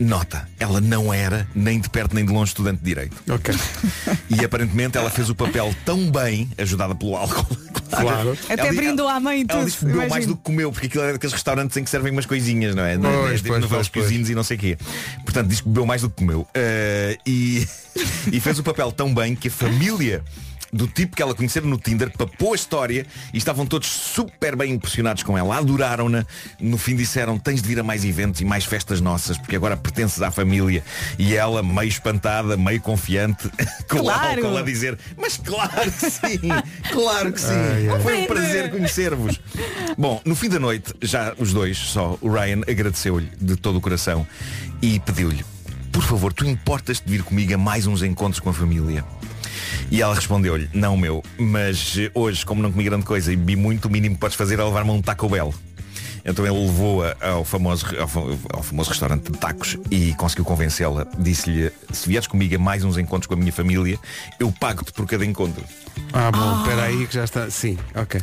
Nota, ela não era, nem de perto nem de longe, estudante de Direito. Ok. E aparentemente ela fez o papel tão bem, ajudada pelo álcool. Claro. Até Ela brindou à mãe e Ela tudo, disse que bebeu mais do que comeu, porque aquilo era daqueles restaurantes em que servem umas coisinhas, não é? Pois, tipo pois, novelas pois, pois. cozinhos e não sei o quê. Portanto, diz que bebeu mais do que comeu. Eh, e, e fez o papel tão bem que a família do tipo que ela conhecera no Tinder papou a história e estavam todos super bem impressionados com ela, adoraram-na. No fim disseram, tens de vir a mais eventos e mais festas nossas, porque agora pertences à família. E ela, meio espantada, meio confiante, com Claro. o álcool a dizer, mas claro que sim, claro que sim. Ai, ai. Foi um prazer conhecer-vos. Bom, no fim da noite, já os dois, só o Ryan agradeceu-lhe de todo o coração e pediu-lhe, por favor, tu importas de vir comigo a mais uns encontros com a família? E ela respondeu-lhe, não meu, mas eh, hoje, como não comi grande coisa e bebi muito, o mínimo que podes fazer é levar-me a um Taco Bell. Então ele levou-a ao famoso, ao, fa- ao famoso restaurante de tacos e conseguiu convencê-la. Disse-lhe, se vieres comigo a mais uns encontros com a minha família, eu pago-te por cada encontro. Ah, bom, espera aí que já está. Sim, ok.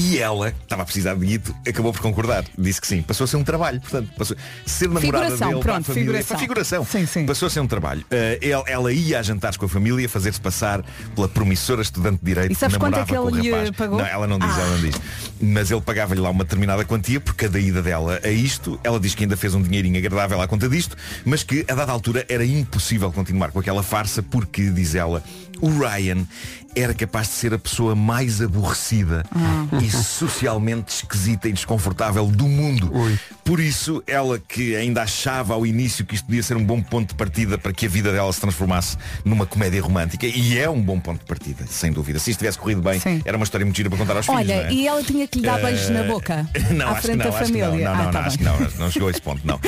E ela, que estava a precisar de guito, acabou por concordar. Disse que sim. Passou a ser um trabalho. Portanto, passou ser namorada Figuração, dele para a pronto, família. figuração. Figuração. Sim, sim. Passou a ser um trabalho. Ele- ela ia a jantares com a família, fazer-se passar pela promissora estudante de Direito E sabes que quanto é que ele lhe pagou? Não, ela não diz, ela não diz. Mas ele pagava-lhe lá uma determinada quantia por cada ida dela a isto. Ela diz que ainda fez um dinheirinho agradável à conta disto, mas que a dada altura era impossível continuar com aquela farsa porque, diz ela, o Ryan era capaz de ser a pessoa mais aborrecida e socialmente esquisita e desconfortável do mundo. Por isso, ela que ainda achava ao início que isto podia ser um bom ponto de partida para que a vida dela se transformasse numa comédia romântica, e é um bom ponto de partida, sem dúvida. Se isto tivesse corrido bem, Sim. era uma história muito gira para contar aos filhos. Olha, é? e ela tinha que lhe dar beijos na boca Não, à acho que frente não, da acho que família. não, não, Ah, não, tá não, acho que não, não chegou a esse ponto, não.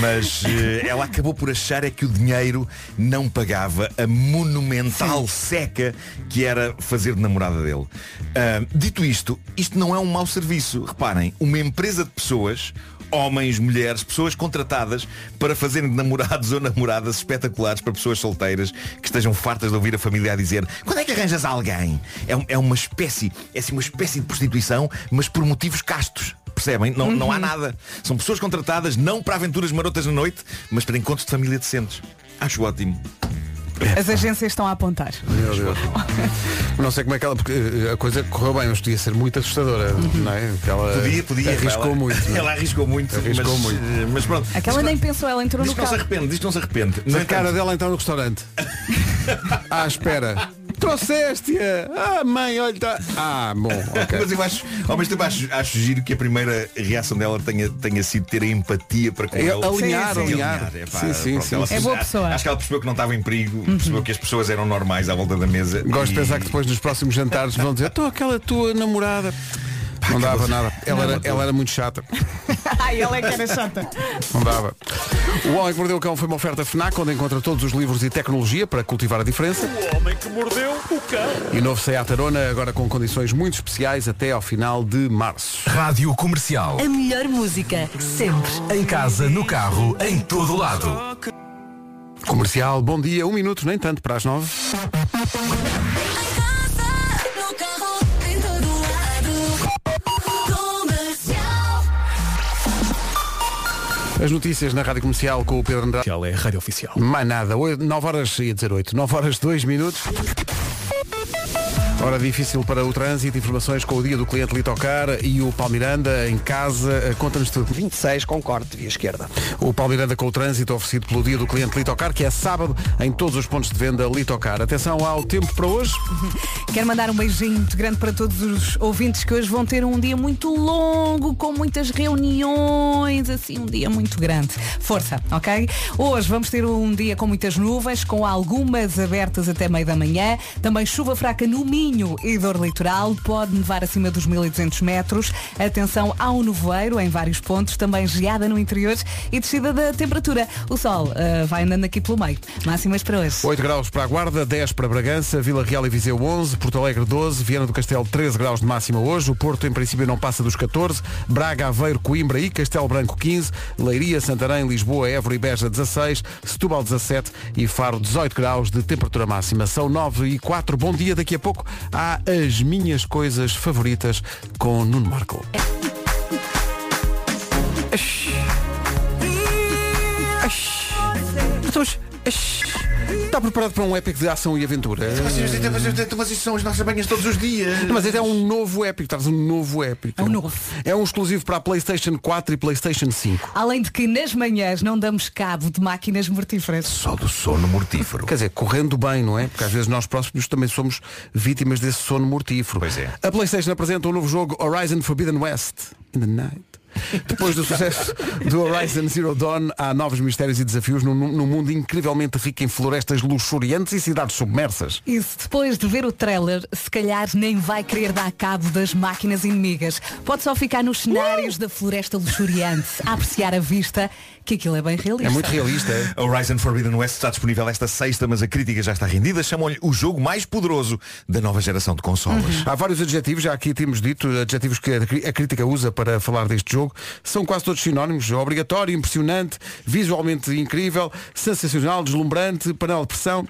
Mas eh, ela acabou por achar é que o dinheiro não pagava a monumental seca que era fazer de namorada dele. Ah, dito isto, isto não é um mau serviço. Reparem, uma empresa de pessoas homens, mulheres, pessoas contratadas para fazerem de namorados ou namoradas espetaculares para pessoas solteiras que estejam fartas de ouvir a família a dizer quando é que arranjas alguém? É, um- é uma espécie, é assim uma espécie de prostituição, mas por motivos castos. Percebem? Não, não há nada. São pessoas contratadas não para aventuras marotas na noite, mas para encontros de família decentes. Acho ótimo. As agências estão a apontar. Meu Deus. Não sei como é que ela. Porque eh, a coisa correu bem, mas podia ser muito assustadora, não é? Porque ela Podia, podia. arriscou ela, muito. não é? Ela arriscou muito. Arriscou mas, muito. eh, Mas pronto. Aquela Diz que nem pensou, ela entrou Diz no que não se carro. arrepende, diz que não se arrepende. No A cara dela então no restaurante. ah, espera. Trouxeste-a! Ah, mãe, olha, tá. Ah, bom, ok. Mas eu acho, ao mesmo tempo acho, acho giro que a primeira reação dela tenha, tenha sido ter a empatia para com É, ele. alinhar, Sim, sim. alinhar. É, pá, Sim, sim, pronto, sim. ela É boa pessoa. Acho que ela percebeu que não estava em perigo, percebeu que as pessoas eram normais à volta da mesa. Gosto e- de pensar que depois nos próximos jantares vão dizer, estou aquela tua namorada. Não dava nada. Ela era, ela era muito chata. Ai, ela é que era chata. Não dava. O Homem que Mordeu o Cão foi uma oferta FNAC, onde encontra todos os livros e tecnologia para cultivar a diferença. O homem que mordeu o cão. E novo Seat Arona, agora com condições muito especiais até ao final de março. Rádio Comercial. A melhor música, sempre. Em casa, no carro, em todo lado. Comercial, bom dia, um minuto, nem tanto, para as nove. As notícias na Rádio Comercial com o Pedro Andrade. É a Rádio Oficial. Mais nada, 9 horas, ia dizer 8, 9 horas 2 minutos. Hora difícil para o trânsito, informações com o dia do cliente Litocar e o Palmiranda em casa. Eh, Conta-nos tudo. 26 com corte via esquerda. O Palmiranda com o trânsito oferecido pelo dia do cliente Litocar, que é sábado em todos os pontos de venda Litocar. Atenção ao tempo para hoje. Quero mandar um beijinho muito grande para todos os ouvintes que hoje vão ter um dia muito longo, com muitas reuniões, assim, um dia muito grande. Força, ok? Hoje vamos ter um dia com muitas nuvens, com algumas abertas até meio da manhã. Também chuva fraca no Minho e dor litoral. Pode nevar acima dos 1200 metros. Atenção ao nevoeiro em vários pontos. Também geada no interior e descida da temperatura. O sol ah, vai andando aqui pelo meio. Máximas para hoje. 8 graus para a Guarda, 10 para Bragança, Vila Real e Viseu 11, Porto Alegre 12, Viana do Castelo 13 graus de máxima hoje, o Porto em princípio não passa dos 14, Braga, Aveiro, Coimbra e Castelo Branco 15, Leiria, Santarém, Lisboa, Évora e Beja 16, Setúbal 17 e Faro 18 graus de temperatura máxima. São 9 e 4. Bom dia, daqui a pouco há as minhas coisas favoritas com Nuno Marco. Está preparado para um épico de ação e aventura? Mas isso são as nossas banhas todos os dias. Mas este é um novo épico, traz um novo épico. É um novo. É um exclusivo para a Playstation 4 e Playstation 5. Além de que nas manhãs não damos cabo de máquinas mortíferas. Só do sono mortífero. Quer dizer, correndo bem, não é? Porque às vezes nós próximos também somos vítimas desse sono mortífero. Pois é. A Playstation apresenta um novo jogo Horizon Forbidden West. In the night. Depois do sucesso do Horizon Zero Dawn, há novos mistérios e desafios num, num mundo incrivelmente rico em florestas luxuriantes e cidades submersas. Se depois de ver o trailer, se calhar nem vai querer dar cabo das máquinas inimigas. Pode só ficar nos cenários da floresta luxuriante, a apreciar a vista, que aquilo é bem realista. É muito realista. é? Horizon Forbidden West está disponível esta sexta, mas a crítica já está rendida. Chamam-lhe o jogo mais poderoso da nova geração de consoles. Há vários adjetivos, já aqui temos dito, adjetivos que a crítica usa para falar deste jogo. São quase todos sinónimos. Obrigatório, impressionante, visualmente incrível, sensacional, deslumbrante, panela de pressão.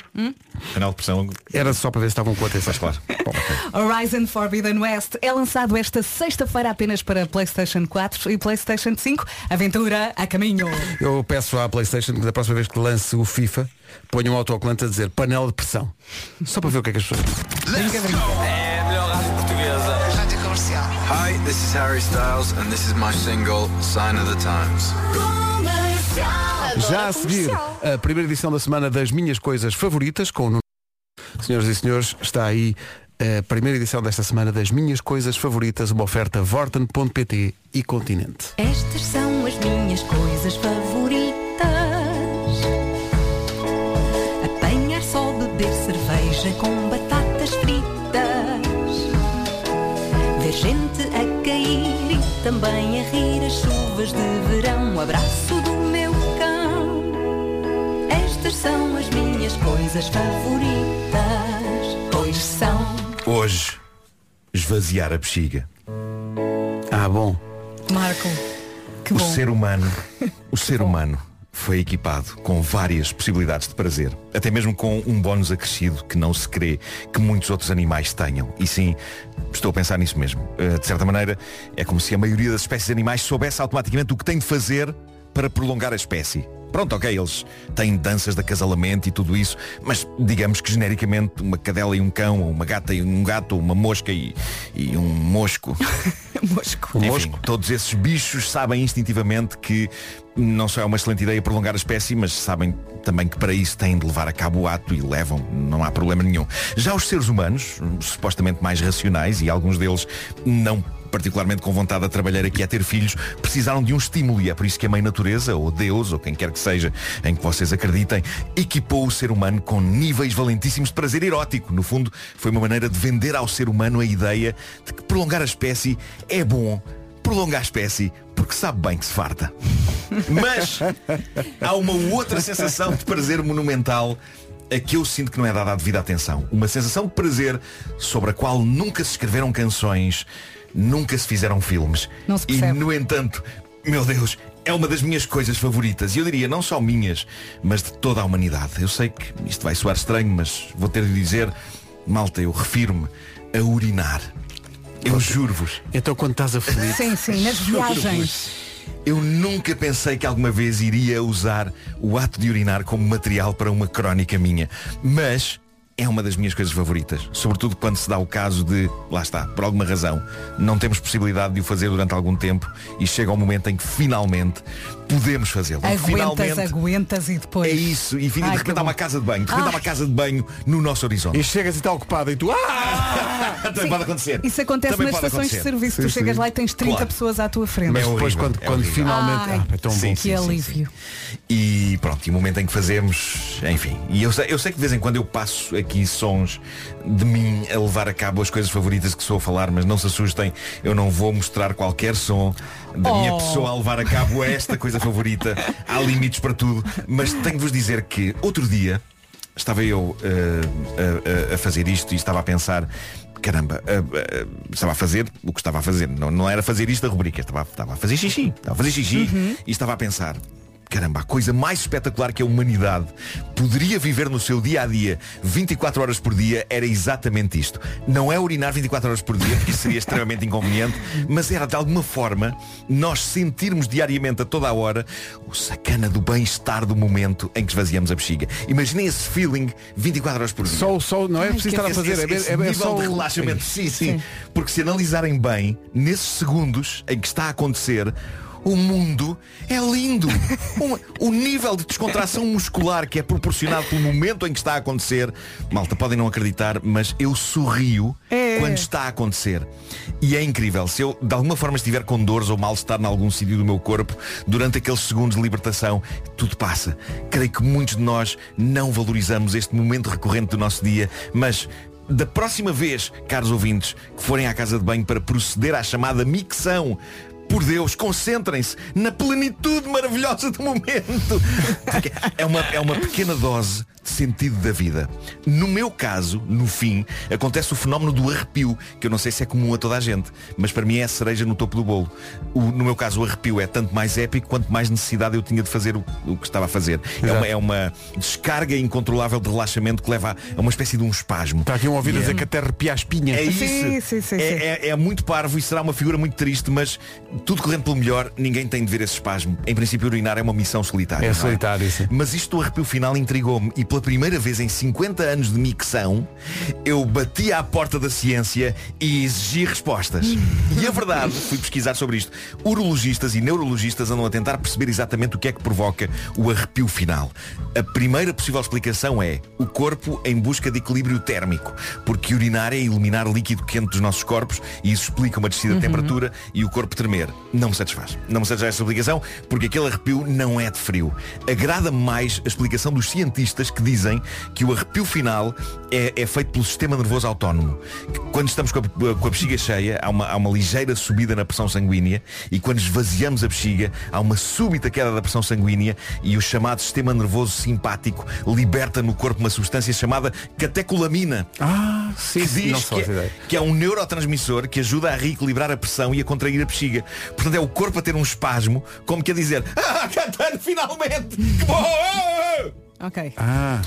Canal de pressão. Era só para ver se estavam com atenção. Mas claro. Bom. Horizon Forbidden West é lançado esta sexta-feira apenas para PlayStation 4 e PlayStation 5. Aventura a caminho. Eu peço à Playstation que da próxima vez que lance o FIFA, ponha um autocolante a dizer panela de pressão. Só para ver o que é que as pessoas. É a melhor rádio portuguesa. Rádio comercial. Hi, this is Harry Styles and this is my single Sign of the Times. Já a seguir, a primeira edição da semana das minhas coisas favoritas com o. Senhoras e senhores, está aí a primeira edição desta semana das minhas coisas favoritas, uma oferta Vorten.pt e Continente. Estas são as minhas coisas favoritas. Apanhar só, beber cerveja com batatas fritas. Ver gente a cair e também a rir as chuvas de verão. O abraço do são as minhas coisas favoritas. Pois são. Hoje, esvaziar a bexiga. Ah, bom. Marco, que o bom. ser humano, o ser humano foi equipado com várias possibilidades de prazer, até mesmo com um bónus acrescido que não se crê que muitos outros animais tenham. E sim, estou a pensar nisso mesmo. Eh, De certa maneira, é como se a maioria das espécies de animais soubesse automaticamente o que tem de fazer para prolongar a espécie. Pronto, ok, eles têm danças de acasalamento e tudo isso, mas digamos que genericamente uma cadela e um cão, ou uma gata e um gato, ou uma mosca e, e um mosco. Mosco. Enfim, todos esses bichos sabem instintivamente que não só é uma excelente ideia prolongar a espécie, mas sabem também que para isso têm de levar a cabo o ato e levam, não há problema nenhum. Já os seres humanos, supostamente mais racionais, e alguns deles não particularmente com vontade a trabalhar aqui a ter filhos, precisaram de um estímulo e é por isso que a Mãe Natureza, ou Deus, ou quem quer que seja, em que vocês acreditem, equipou o ser humano com níveis valentíssimos de prazer erótico. No fundo, foi uma maneira de vender ao ser humano a ideia de que prolongar a espécie é bom. Prolongar a espécie porque sabe bem que se farta. Mas há uma outra sensação de prazer monumental a que eu sinto que não é dada a devida atenção. Uma sensação de prazer sobre a qual nunca se escreveram canções, nunca se fizeram filmes. Não se e, percebe. no entanto, meu Deus, é uma das minhas coisas favoritas. E eu diria, não só minhas, mas de toda a humanidade. Eu sei que isto vai soar estranho, mas vou ter de dizer, malta, eu refiro-me a urinar. Eu juro-vos. Então quando estás aflito. Sim, sim, nas viagens. Eu nunca pensei que alguma vez iria usar o ato de urinar como material para uma crónica minha. Mas é uma das minhas coisas favoritas. Sobretudo quando se dá o caso de, lá está, por alguma razão, não temos possibilidade de o fazer durante algum tempo e chega o momento em que finalmente podemos fazê-lo. Aguentas, finalmente aguentas e depois. é isso. E finalmente Ai, de repente há uma casa de banho. De repente há Ah. uma casa de banho no nosso horizonte. E chegas e está ocupado e tu. Ah! Também pode acontecer. Isso acontece Também nas estações de acontecer. serviço. Sim, tu chegas sim. lá e tens 30 Claro. pessoas à tua frente. Mas É depois horrível, quando, é quando finalmente. Ai, Ah, é tão Sim, bom. que alívio. E pronto, e o momento em que fazemos, enfim. E eu sei, eu sei que de vez em quando eu passo aqui sons de mim a levar a cabo as coisas favoritas que sou a falar, mas não se assustem, eu não vou mostrar qualquer som da minha Oh. pessoa a levar a cabo esta coisa favorita. Há limites para tudo. Mas tenho de vos dizer que outro dia estava eu eh, a- a- fazer isto e estava a pensar. Caramba, eh, eh, estava a fazer o que estava a fazer. Não, não era fazer isto a rubrica, estava, estava a fazer xixi. Estava a fazer xixi e estava a pensar. Caramba, a coisa mais espetacular que a humanidade poderia viver no seu dia a dia 24 horas por dia era exatamente isto. Não é urinar 24 horas por dia, porque isso seria extremamente inconveniente, mas era de alguma forma nós sentirmos diariamente a toda a hora o sacana do bem-estar do momento em que esvaziamos a bexiga. Imaginem esse feeling 24 horas por dia. Só, só, não é preciso estar a Esse- fazer. esse- é, bem- esse é, bem nível só de o- relaxamento. Sim, sim, Porque se analisarem bem, nesses segundos em que está a acontecer, o mundo é lindo. O nível de descontração muscular que é proporcionado pelo momento em que está a acontecer, malta, podem não acreditar, mas eu sorrio É. quando está a acontecer. E é incrível. Se eu de alguma forma estiver com dores ou mal-estar em algum sítio do meu corpo, durante aqueles segundos de libertação, tudo passa. Creio que muitos de nós não valorizamos este momento recorrente do nosso dia, mas da próxima vez, caros ouvintes, que forem à casa de banho para proceder à chamada micção, por Deus, concentrem-se na plenitude maravilhosa do momento. Porque é uma, é uma pequena dose sentido da vida. No meu caso, no fim, acontece o fenómeno do arrepio, que eu não sei se é comum a toda a gente, mas para mim é a cereja no topo do bolo. O- no meu caso, o arrepio é tanto mais épico quanto mais necessidade eu tinha de fazer o, o que estava a fazer. É uma, é uma descarga incontrolável de relaxamento que leva a, uma espécie de um espasmo. Está aqui um ouvido a E é- dizer que até arrepia a espinha. é isso. Sim, sim, sim, é, sim. é- é muito parvo e será uma figura muito triste, mas tudo correndo pelo melhor, ninguém tem de ver esse espasmo. Em princípio, urinar é uma missão solitária. É não solitário, sim. Mas isto do arrepio final intrigou-me e pela primeira vez em 50 anos de micção, eu bati à porta da ciência e exigi respostas. e a verdade, fui pesquisar sobre isto. Urologistas e neurologistas andam a tentar perceber exatamente o que é que provoca o arrepio final. A primeira possível explicação é o corpo em busca de equilíbrio térmico, porque urinar é eliminar líquido quente dos nossos corpos e isso explica uma descida de temperatura e o corpo tremer. Não me satisfaz. Não me satisfaz essa explicação porque aquele arrepio não é de frio. Agrada-me mais a explicação dos cientistas que dizem que o arrepio final é, é feito pelo sistema nervoso autónomo. Que Quando estamos com a, com a bexiga cheia, há uma, há uma ligeira subida na pressão sanguínea e quando esvaziamos a bexiga, há uma súbita queda da pressão sanguínea e o chamado sistema nervoso simpático liberta no corpo uma substância chamada catecolamina. Ah, sim, que diz não que, é, que é um neurotransmissor que ajuda a reequilibrar a pressão e a contrair a bexiga. Portanto, é o corpo a ter um espasmo, como quer dizer, ah, Catano, finalmente! Que bom! Ok. Ah,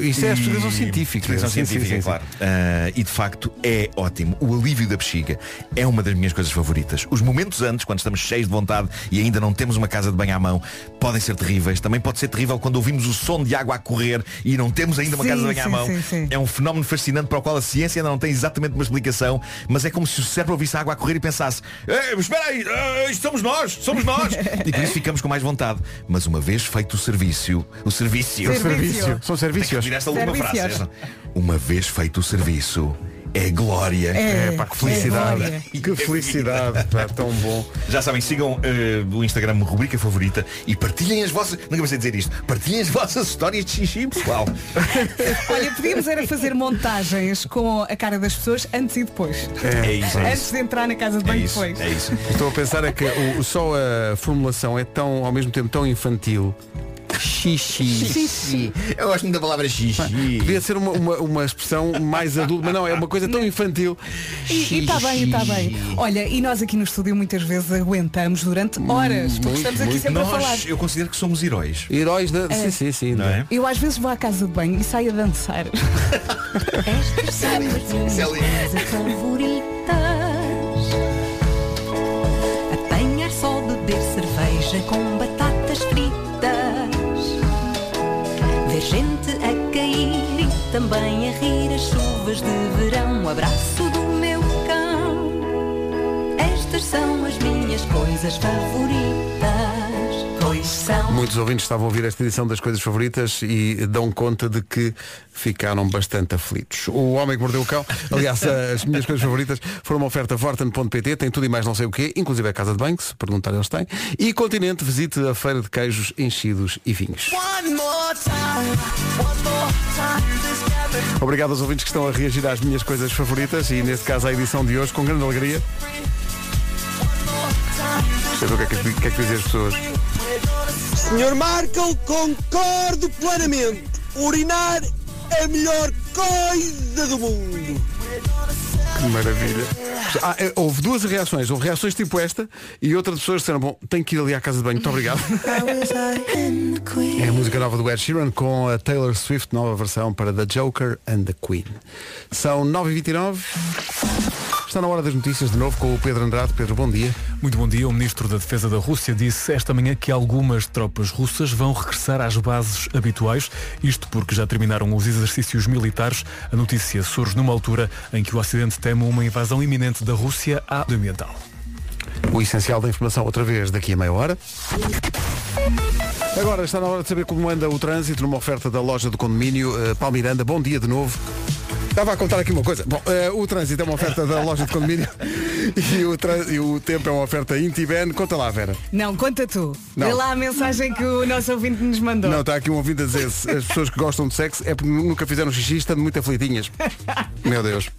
isso é a explicação científica. Explicação Sim, científica, sim, sim. claro. Ah, e de facto é ótimo. O alívio da bexiga é uma das minhas coisas favoritas. Os momentos antes, quando estamos cheios de vontade e ainda não temos uma casa de banho à mão, podem ser terríveis. Também pode ser terrível quando ouvimos o som de água a correr e não temos ainda uma Sim, casa de banho à mão. sim, sim. É um fenómeno fascinante para o qual a ciência ainda não tem exatamente uma explicação, mas é como se o cérebro ouvisse a água a correr e pensasse, "Eh, espera aí, isto somos nós, somos nós. e por isso ficamos com mais vontade. Mas uma vez feito o serviço, o serviço, Serviço. Serviço. São serviços. tem que frase. Uma vez feito o serviço, é glória. É, pá, que felicidade. é que felicidade, pá, tão bom. Já sabem, sigam eh, o Instagram rubrica favorita e partilhem as vossas. Nunca pensei dizer isto. Partilhem as vossas histórias de xixi, pessoal. Olha, podíamos era fazer montagens com a cara das pessoas antes e depois. É isso, é Antes isso. de entrar na casa de É banho isso, depois. é isso. Estou a pensar é que o, só a formulação é tão, ao mesmo tempo, tão infantil. Xixi. Xixi. Eu gosto muito da palavra xixi. Podia ser uma, uma, uma expressão mais adulta, mas não, é uma coisa tão infantil. E está bem, está bem. Olha, e nós aqui no estúdio muitas vezes aguentamos durante horas, porque muito, estamos aqui muito. sempre a falar. Nós, eu considero que somos heróis. Heróis da. Sim, sim, sim. Não é? Eu às vezes vou à casa de banho e saio a dançar. Estas são as minhas coisas favoritas. Apanhar só, beber cerveja com batatas Ver gente a cair e também também a rir as chuvas de verão. O abraço do meu cão. Estas são as minhas coisas favoritas. Muitos ouvintes estavam a ouvir esta edição das coisas favoritas e dão conta de que ficaram bastante aflitos. O Homem que Mordeu o Cão, aliás, as minhas coisas favoritas foram uma oferta Vorten.pt, tem tudo e mais não sei o quê, inclusive a casa de banho, se perguntar eles têm. E Continente, visite a feira de queijos, enchidos e vinhos. Obrigado aos ouvintes que estão a reagir às minhas coisas favoritas e neste caso à edição de hoje com grande alegria. Eu ver o que é que, o que, é que dizem as pessoas. Senhor Markle, concordo plenamente. Urinar é a melhor coisa do mundo. Que maravilha. Ah, é, houve duas reações. Houve reações tipo esta e outra de pessoas disseram, bom, tenho que ir ali à casa de banho. Muito obrigado. É a música nova do Ed Sheeran com a Taylor Swift, nova versão para The Joker and the Queen. São 9h29. Está na hora das notícias de novo com o Pedro Andrade. Pedro, bom dia. Muito bom dia. O Ministro da Defesa da Rússia disse esta manhã que algumas tropas russas vão regressar às bases habituais, isto porque já terminaram os exercícios militares. A notícia surge numa altura em que o Ocidente teme uma invasão iminente da Rússia à ambiental. O essencial da informação outra vez daqui a meia hora. Agora está na hora de saber como anda o trânsito numa oferta da loja do condomínio uh, Palmiranda. Bom dia de novo. Estava a contar aqui uma coisa. Bom, uh, o trânsito é uma oferta da loja de condomínio e o, e o tempo é uma oferta Intiben. Conta lá, Vera. Não, conta tu. Não. Vê lá a mensagem que o nosso ouvinte nos mandou. Não, está aqui um ouvido a dizer as pessoas que gostam de sexo é porque nunca fizeram xixi e estão muito aflitinhas. Meu Deus.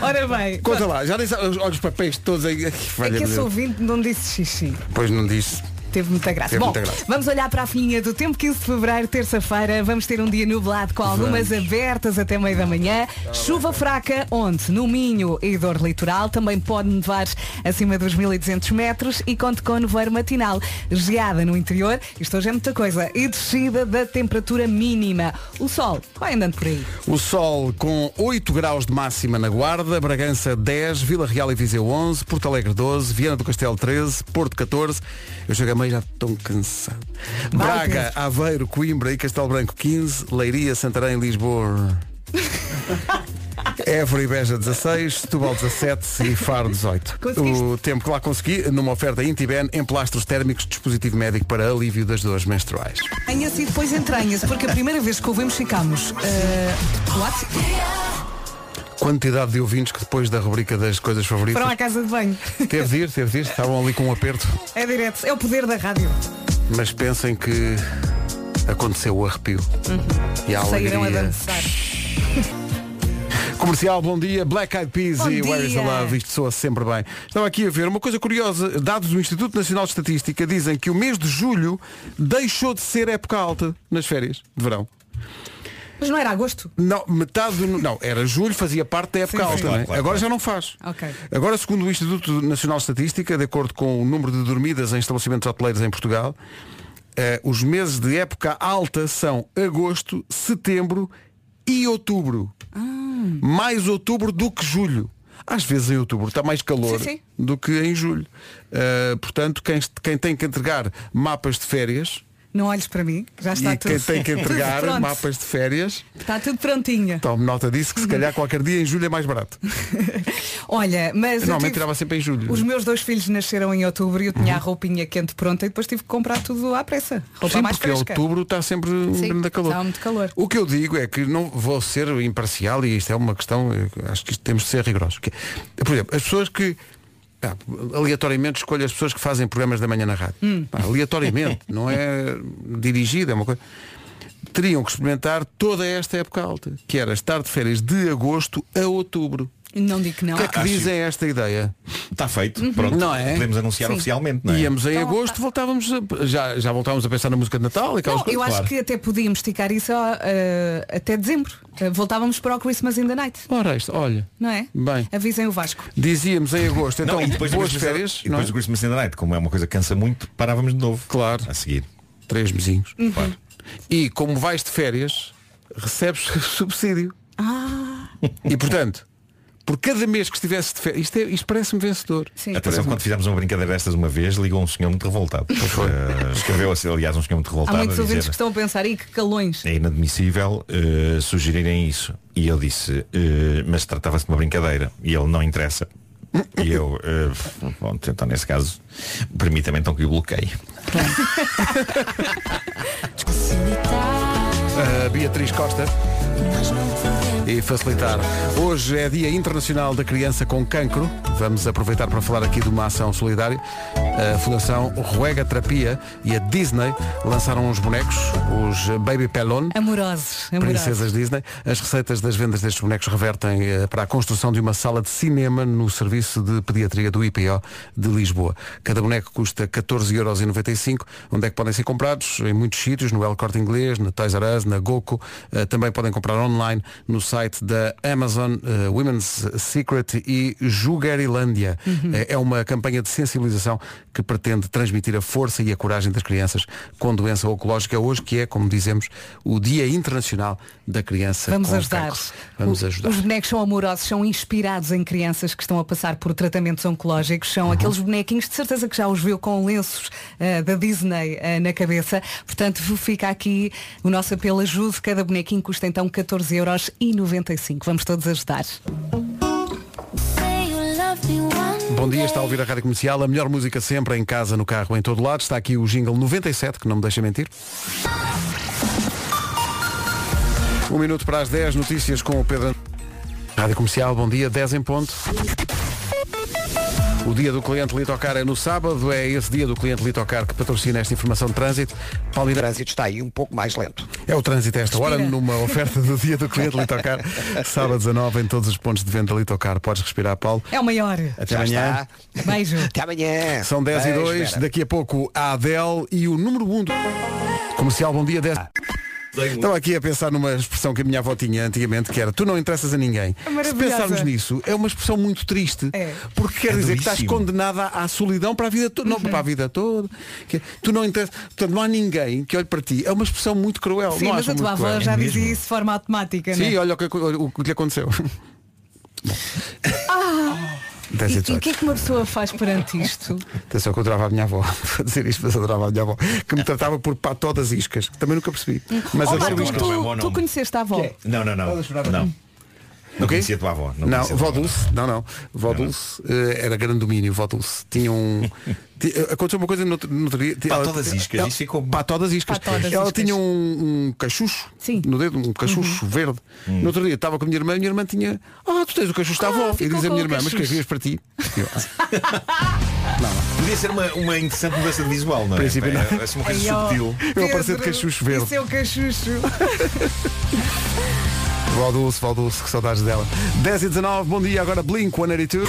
Ora bem, Conta lá, já sabe, olha os papéis todos aí. é Valha-me que esse ouvinte não disse xixi. Pois não disse. Teve muita graça. Teve Bom, muita graça. vamos olhar para a filhinha do tempo, 15 de fevereiro, terça-feira. Vamos ter um dia nublado com algumas abertas até meio da manhã. Chuva fraca, onde? No Minho e dor litoral. Também pode nevar acima dos 1200 metros e conte com nevoeiro matinal. Geada no interior, isto hoje é muita coisa. E descida da temperatura mínima. O sol vai andando por aí. O sol com 8 graus de máxima na Guarda, Bragança 10, Vila Real e Viseu 11, Porto Alegre 12, Viana do Castelo 13, Porto 14. Eu chego a meio já estou cansado. Braga, Aveiro, Coimbra e Castelo Branco 15, Leiria, Santarém, Lisboa. Évora e Beja 16, Setúbal 17 e Faro 18. Conseguiste. O tempo que lá consegui, numa oferta Intiben, em plastros térmicos, dispositivo médico para alívio das dores menstruais. Entranha-se e depois entranha-se, porque a primeira vez que ouvimos ficámos. eh, what? Quantidade de ouvintes que depois da rubrica das coisas favoritas. Foram à casa de banho. Teve de ir, teve de ir, estavam ali com um aperto. É direto, é o poder da rádio. Mas pensem que aconteceu o arrepio. E a Saíram a alegria. dançar. Comercial, bom dia. Black Eyed Peas Bom e Where is the dia. Love? Isto soa sempre bem. Estava aqui a ver uma coisa curiosa. Dados do Instituto Nacional de Estatística dizem que o mês de julho deixou de ser época alta nas férias de verão. Mas não era agosto? Não, metade do. Não, era julho, fazia parte da época Sim, sim. alta. Claro, não é? claro, Agora claro. já não faz. Ok. Agora, segundo o Instituto Nacional de Estatística, de acordo com o número de dormidas em estabelecimentos hoteleiros em Portugal, eh, os meses de época alta são agosto, setembro e outubro. Mais outubro do que julho. Às vezes em outubro está mais calor Sim, sim. do que em julho. Eh, portanto, quem, quem tem que entregar mapas de férias Não olhes para mim, já está e tudo. quem tem que entregar mapas de férias, Está tudo prontinho. tome nota disso que se calhar qualquer dia em julho é mais barato. Olha, mas. Eu normalmente tive- tirava sempre em julho. Os meus dois filhos nasceram em outubro e eu tinha a roupinha quente pronta e depois tive que comprar tudo à pressa. Roupa Sim, mais porque fresca. outubro está sempre um Sim, grande calor. estava muito calor. O que eu digo é que não vou ser imparcial e isto é uma questão, acho que isto temos de ser rigorosos. É, por exemplo, as pessoas que ah, aleatoriamente escolho as pessoas que fazem programas da manhã na rádio. Hum. Pá, aleatoriamente, não é dirigido, é uma coisa. Teriam que experimentar toda esta época alta, que era estar de férias de agosto a outubro. Não digo que não. O que é que Acho- dizem a esta ideia? Está feito, Uhum. pronto. Não é? Podemos anunciar Sim. oficialmente, não é? Íamos em agosto, voltávamos a- já, já voltávamos a pensar na música de Natal e aquelas Não, eu coisas. acho que até podíamos esticar isso eh, até dezembro. Eh, voltávamos para o Christmas in the Night. Ora, isto, olha. Não é? Bem. Avisem o Vasco. Dizíamos em agosto, então, Não, e depois do boas Christmas- férias. E não depois é? do Christmas in the Night, como é uma coisa que cansa muito, parávamos de novo. Claro. A seguir. Três mesinhos. Uhum. Claro. E como vais de férias, recebes subsídio. Ah, E portanto, por cada mês que estivesse de férias, isto, é- isto parece-me vencedor. Atenção, quando fizemos uma brincadeira destas uma vez, ligou um senhor muito revoltado. Eh, escreveu, assim, aliás, um senhor muito Há revoltado muitos a ouvintes dizer que estão a pensar, e que calões. é inadmissível eh, sugerirem isso. E eu disse, eh, mas tratava-se de uma brincadeira. E ele não interessa. E eu, eh, bom, então nesse caso, permita-me então que o bloqueie. A Beatriz Costa e facilitar. Hoje é Dia Internacional da Criança com Cancro. Vamos aproveitar para falar aqui de uma ação solidária. A Fundação Ruega Terapia e a Disney lançaram uns bonecos, os Baby Pelon. Amorosos, amorosos. Princesas Disney. As receitas das vendas destes bonecos revertem eh, para a construção de uma sala de cinema no Serviço de Pediatria do IPO de Lisboa. Cada boneco custa 14,95€. Onde é que podem ser comprados? Em muitos sítios, no El Corte Inglês, na Toys R Us, na Goku. Eh, também podem comprar online no site da Amazon eh, Women's Secret e Jugarilândia. Uhum. Eh, é uma campanha de sensibilização que pretende transmitir a força e a coragem das crianças com doença oncológica hoje, que é, como dizemos, o Dia Internacional da Criança Vamos com ajudar. cancro. Vamos O- ajudar. Os bonecos são amorosos, são inspirados em crianças que estão a passar por tratamentos oncológicos. Uhum. São aqueles bonequinhos, de certeza que já os viu com lenços ah, da Disney ah, na cabeça. Portanto, fica aqui o nosso apelo ajude. Cada bonequinho custa então 14,95€. Vamos todos ajudar. Bom dia, está a ouvir a Rádio Comercial, a melhor música sempre, em casa, no carro, em todo lado. Está aqui o jingle 97, que não me deixa mentir. Um minuto para as 10, notícias com o Pedro. Rádio Comercial, bom dia, 10 em ponto. O dia do cliente Litocar é no sábado, é esse dia do cliente Litocar que patrocina esta informação de trânsito. Paulo O trânsito está aí um pouco mais lento. É o trânsito a esta hora, numa oferta do dia do cliente Litocar. Sábado 19 em todos os pontos de venda Litocar. Podes respirar, Paulo. É o maior. Até amanhã. Beijo. Até amanhã. São 10 e Beijo, 2, Vera. daqui a pouco a Adele e o número 1 do comercial Bom Dia 10. Estava aqui a pensar numa expressão que a minha avó tinha antigamente, que era tu não interessas a ninguém. Se Maravilhosa. pensarmos nisso, é uma expressão muito triste, porque quer É dizer que estás duríssimo. condenada à solidão para a vida toda. Não, para a vida toda. Que tu não interessas. Portanto, não há ninguém que olhe para ti. É uma expressão muito cruel. Sim, não mas a tua avó já dizia isso de forma automática, Sim, né? olha o que, o que lhe aconteceu. Ah, 10 e e, o 18. que é que uma pessoa faz perante isto? Atenção que eu adorava a minha avó. Vou dizer isto, mas eu adorava a minha avó. Que me tratava por pató das iscas. que Também nunca percebi. Mas oh, Marcos, tu, tu conheceste a avó? Não, não, não. Não. Não conhecia a tua avó. Não, conhecia a vó tua avó. Dulce, não, não. Vó Dulce eh, era grande domínio, vó Dulce. Tinha um. eh, Aconteceu uma coisa no outro no outro dia. Pató das iscas, ela- isso ficou- Pató das iscas. Pató das Ela iscas. tinha um, um cachucho no dedo, um cachucho verde. Hum. No outro dia estava com a minha irmã e a minha irmã tinha. Ah, tu tens o cachucho da avó. e diz a minha irmã, mas que cachucho. querias para ti? Eu, Podia ser uma, uma interessante mudança de visual, não é? Princípio, não. é assim uma coisa Ai, subtil. Eu aparecer de cachucho verde. Isso é o cachucho. Vó Dulce, Vó Dulce, que saudades dela. 10 e 19, bom dia, agora Blink 182.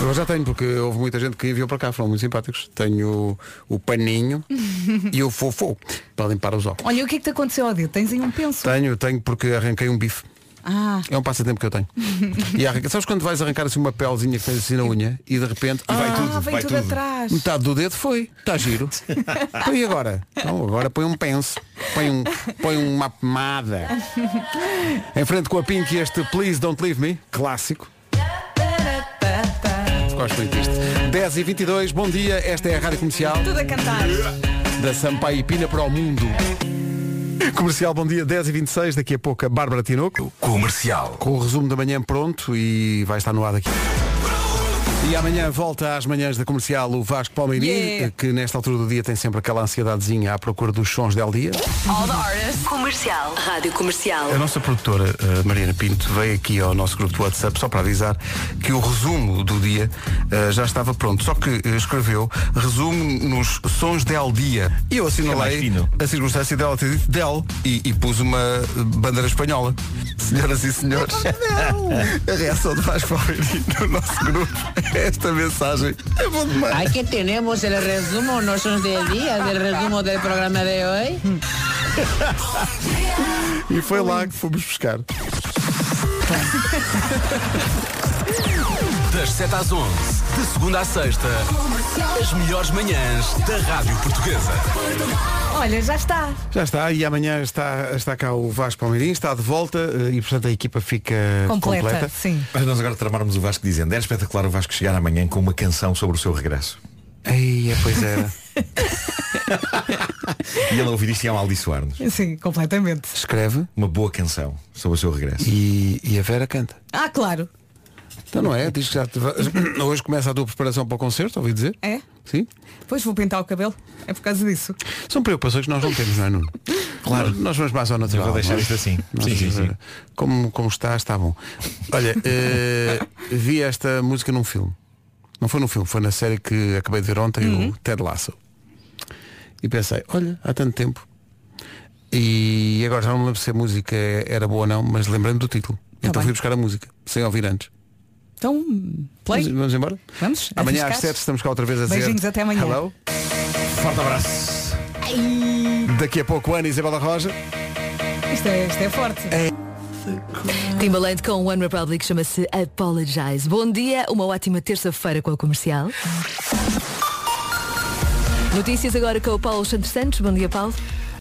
Eu já tenho, porque houve muita gente que enviou para cá, foram muito simpáticos. Tenho o, o paninho e o fofo para limpar os óculos. Olha, o que é que te aconteceu ao dedo? Tens aí um penso? Tenho, tenho porque arranquei um bife. Ah, É um passatempo que eu tenho. E arranca... Sabes quando vais arrancar assim uma pelezinha que tens assim na unha e de repente ah vem tudo atrás. Metade do dedo foi. Está giro. Então e agora? Não, agora põe um penso. Põe, um, põe uma pomada. Em frente com a Pink este Please Don't Leave Me, clássico. Gosto muito disto. 10 e 22 bom dia, esta é a Rádio Comercial Tudo a cantar. da Sampaio e Pina para o mundo. Comercial, bom dia, 10 e 26 daqui a pouco a Bárbara Tinoco. Comercial. Com o resumo da manhã pronto e vai estar no ar daqui. E amanhã volta às manhãs da comercial o Vasco Palmeirim, Yeah. que nesta altura do dia tem sempre aquela ansiedadezinha à procura dos sons del dia. All the artists. Comercial. Rádio Comercial. A nossa produtora, a Mariana Pinto, veio aqui ao nosso grupo do WhatsApp só para avisar que o resumo do dia eh, já estava pronto. Só que eh, escreveu resumo nos sons del dia. E eu É assinalei fino. a circunstância dela ter dito del e, e pus uma bandeira espanhola. Senhoras e senhores, a reação de Vasco Palmeirim no nosso grupo a esta mensagem é bom demais. Ahí que tenemos el resumo, no son de día, del resumo del programa de hoy. E foi lá que fomos buscar. Das 7 às 11, de segunda à sexta, as melhores manhãs da Rádio Portuguesa. Olha, já está. Já está, e amanhã está, está cá o Vasco Palmeirinho, está de volta eh, e portanto a equipa fica Completa, completa. sim. Mas nós agora tramarmos o Vasco dizendo, era espetacular o Vasco chegar amanhã com uma canção sobre o seu regresso. Ei, pois era. E ele a ouvir isto e amaldiçoar-nos. Sim, completamente. Escreve. Uma boa canção sobre o seu regresso. E, e a Vera canta. Ah, claro. Então não é? Diz que já te... Hoje começa a tua preparação para o concerto, ouvi dizer? É? Sim? Depois vou pintar o cabelo. É por causa disso. São preocupações que nós não temos, não é, Nuno? Claro. Nós, nós vamos mais ao natural. Eu vou deixar não é? isto assim. Nós, Sim, sim, sim. Como, como está, está bom. Olha, eh, vi esta música num filme. Não foi num filme, foi na série que acabei de ver ontem, Uhum. o Ted Lasso. E pensei, olha, há tanto tempo. E agora já não me lembro se a música era boa ou não, mas lembrei-me do título. Tá então bem. fui buscar a música, sem ouvir antes. Então, play. Vamos, vamos embora? Vamos? Amanhã às arriscar? 7 estamos cá outra vez a dizer. Beijinhos, até amanhã. Hello. Forte abraço. Daqui a pouco, Ana Isabela Roja. Isto é, isto é forte. Timbaland com One Republic chama-se Apologize. Bom dia, uma ótima terça-feira com a comercial. Notícias agora com o Paulo Santos Santos. Bom dia, Paulo.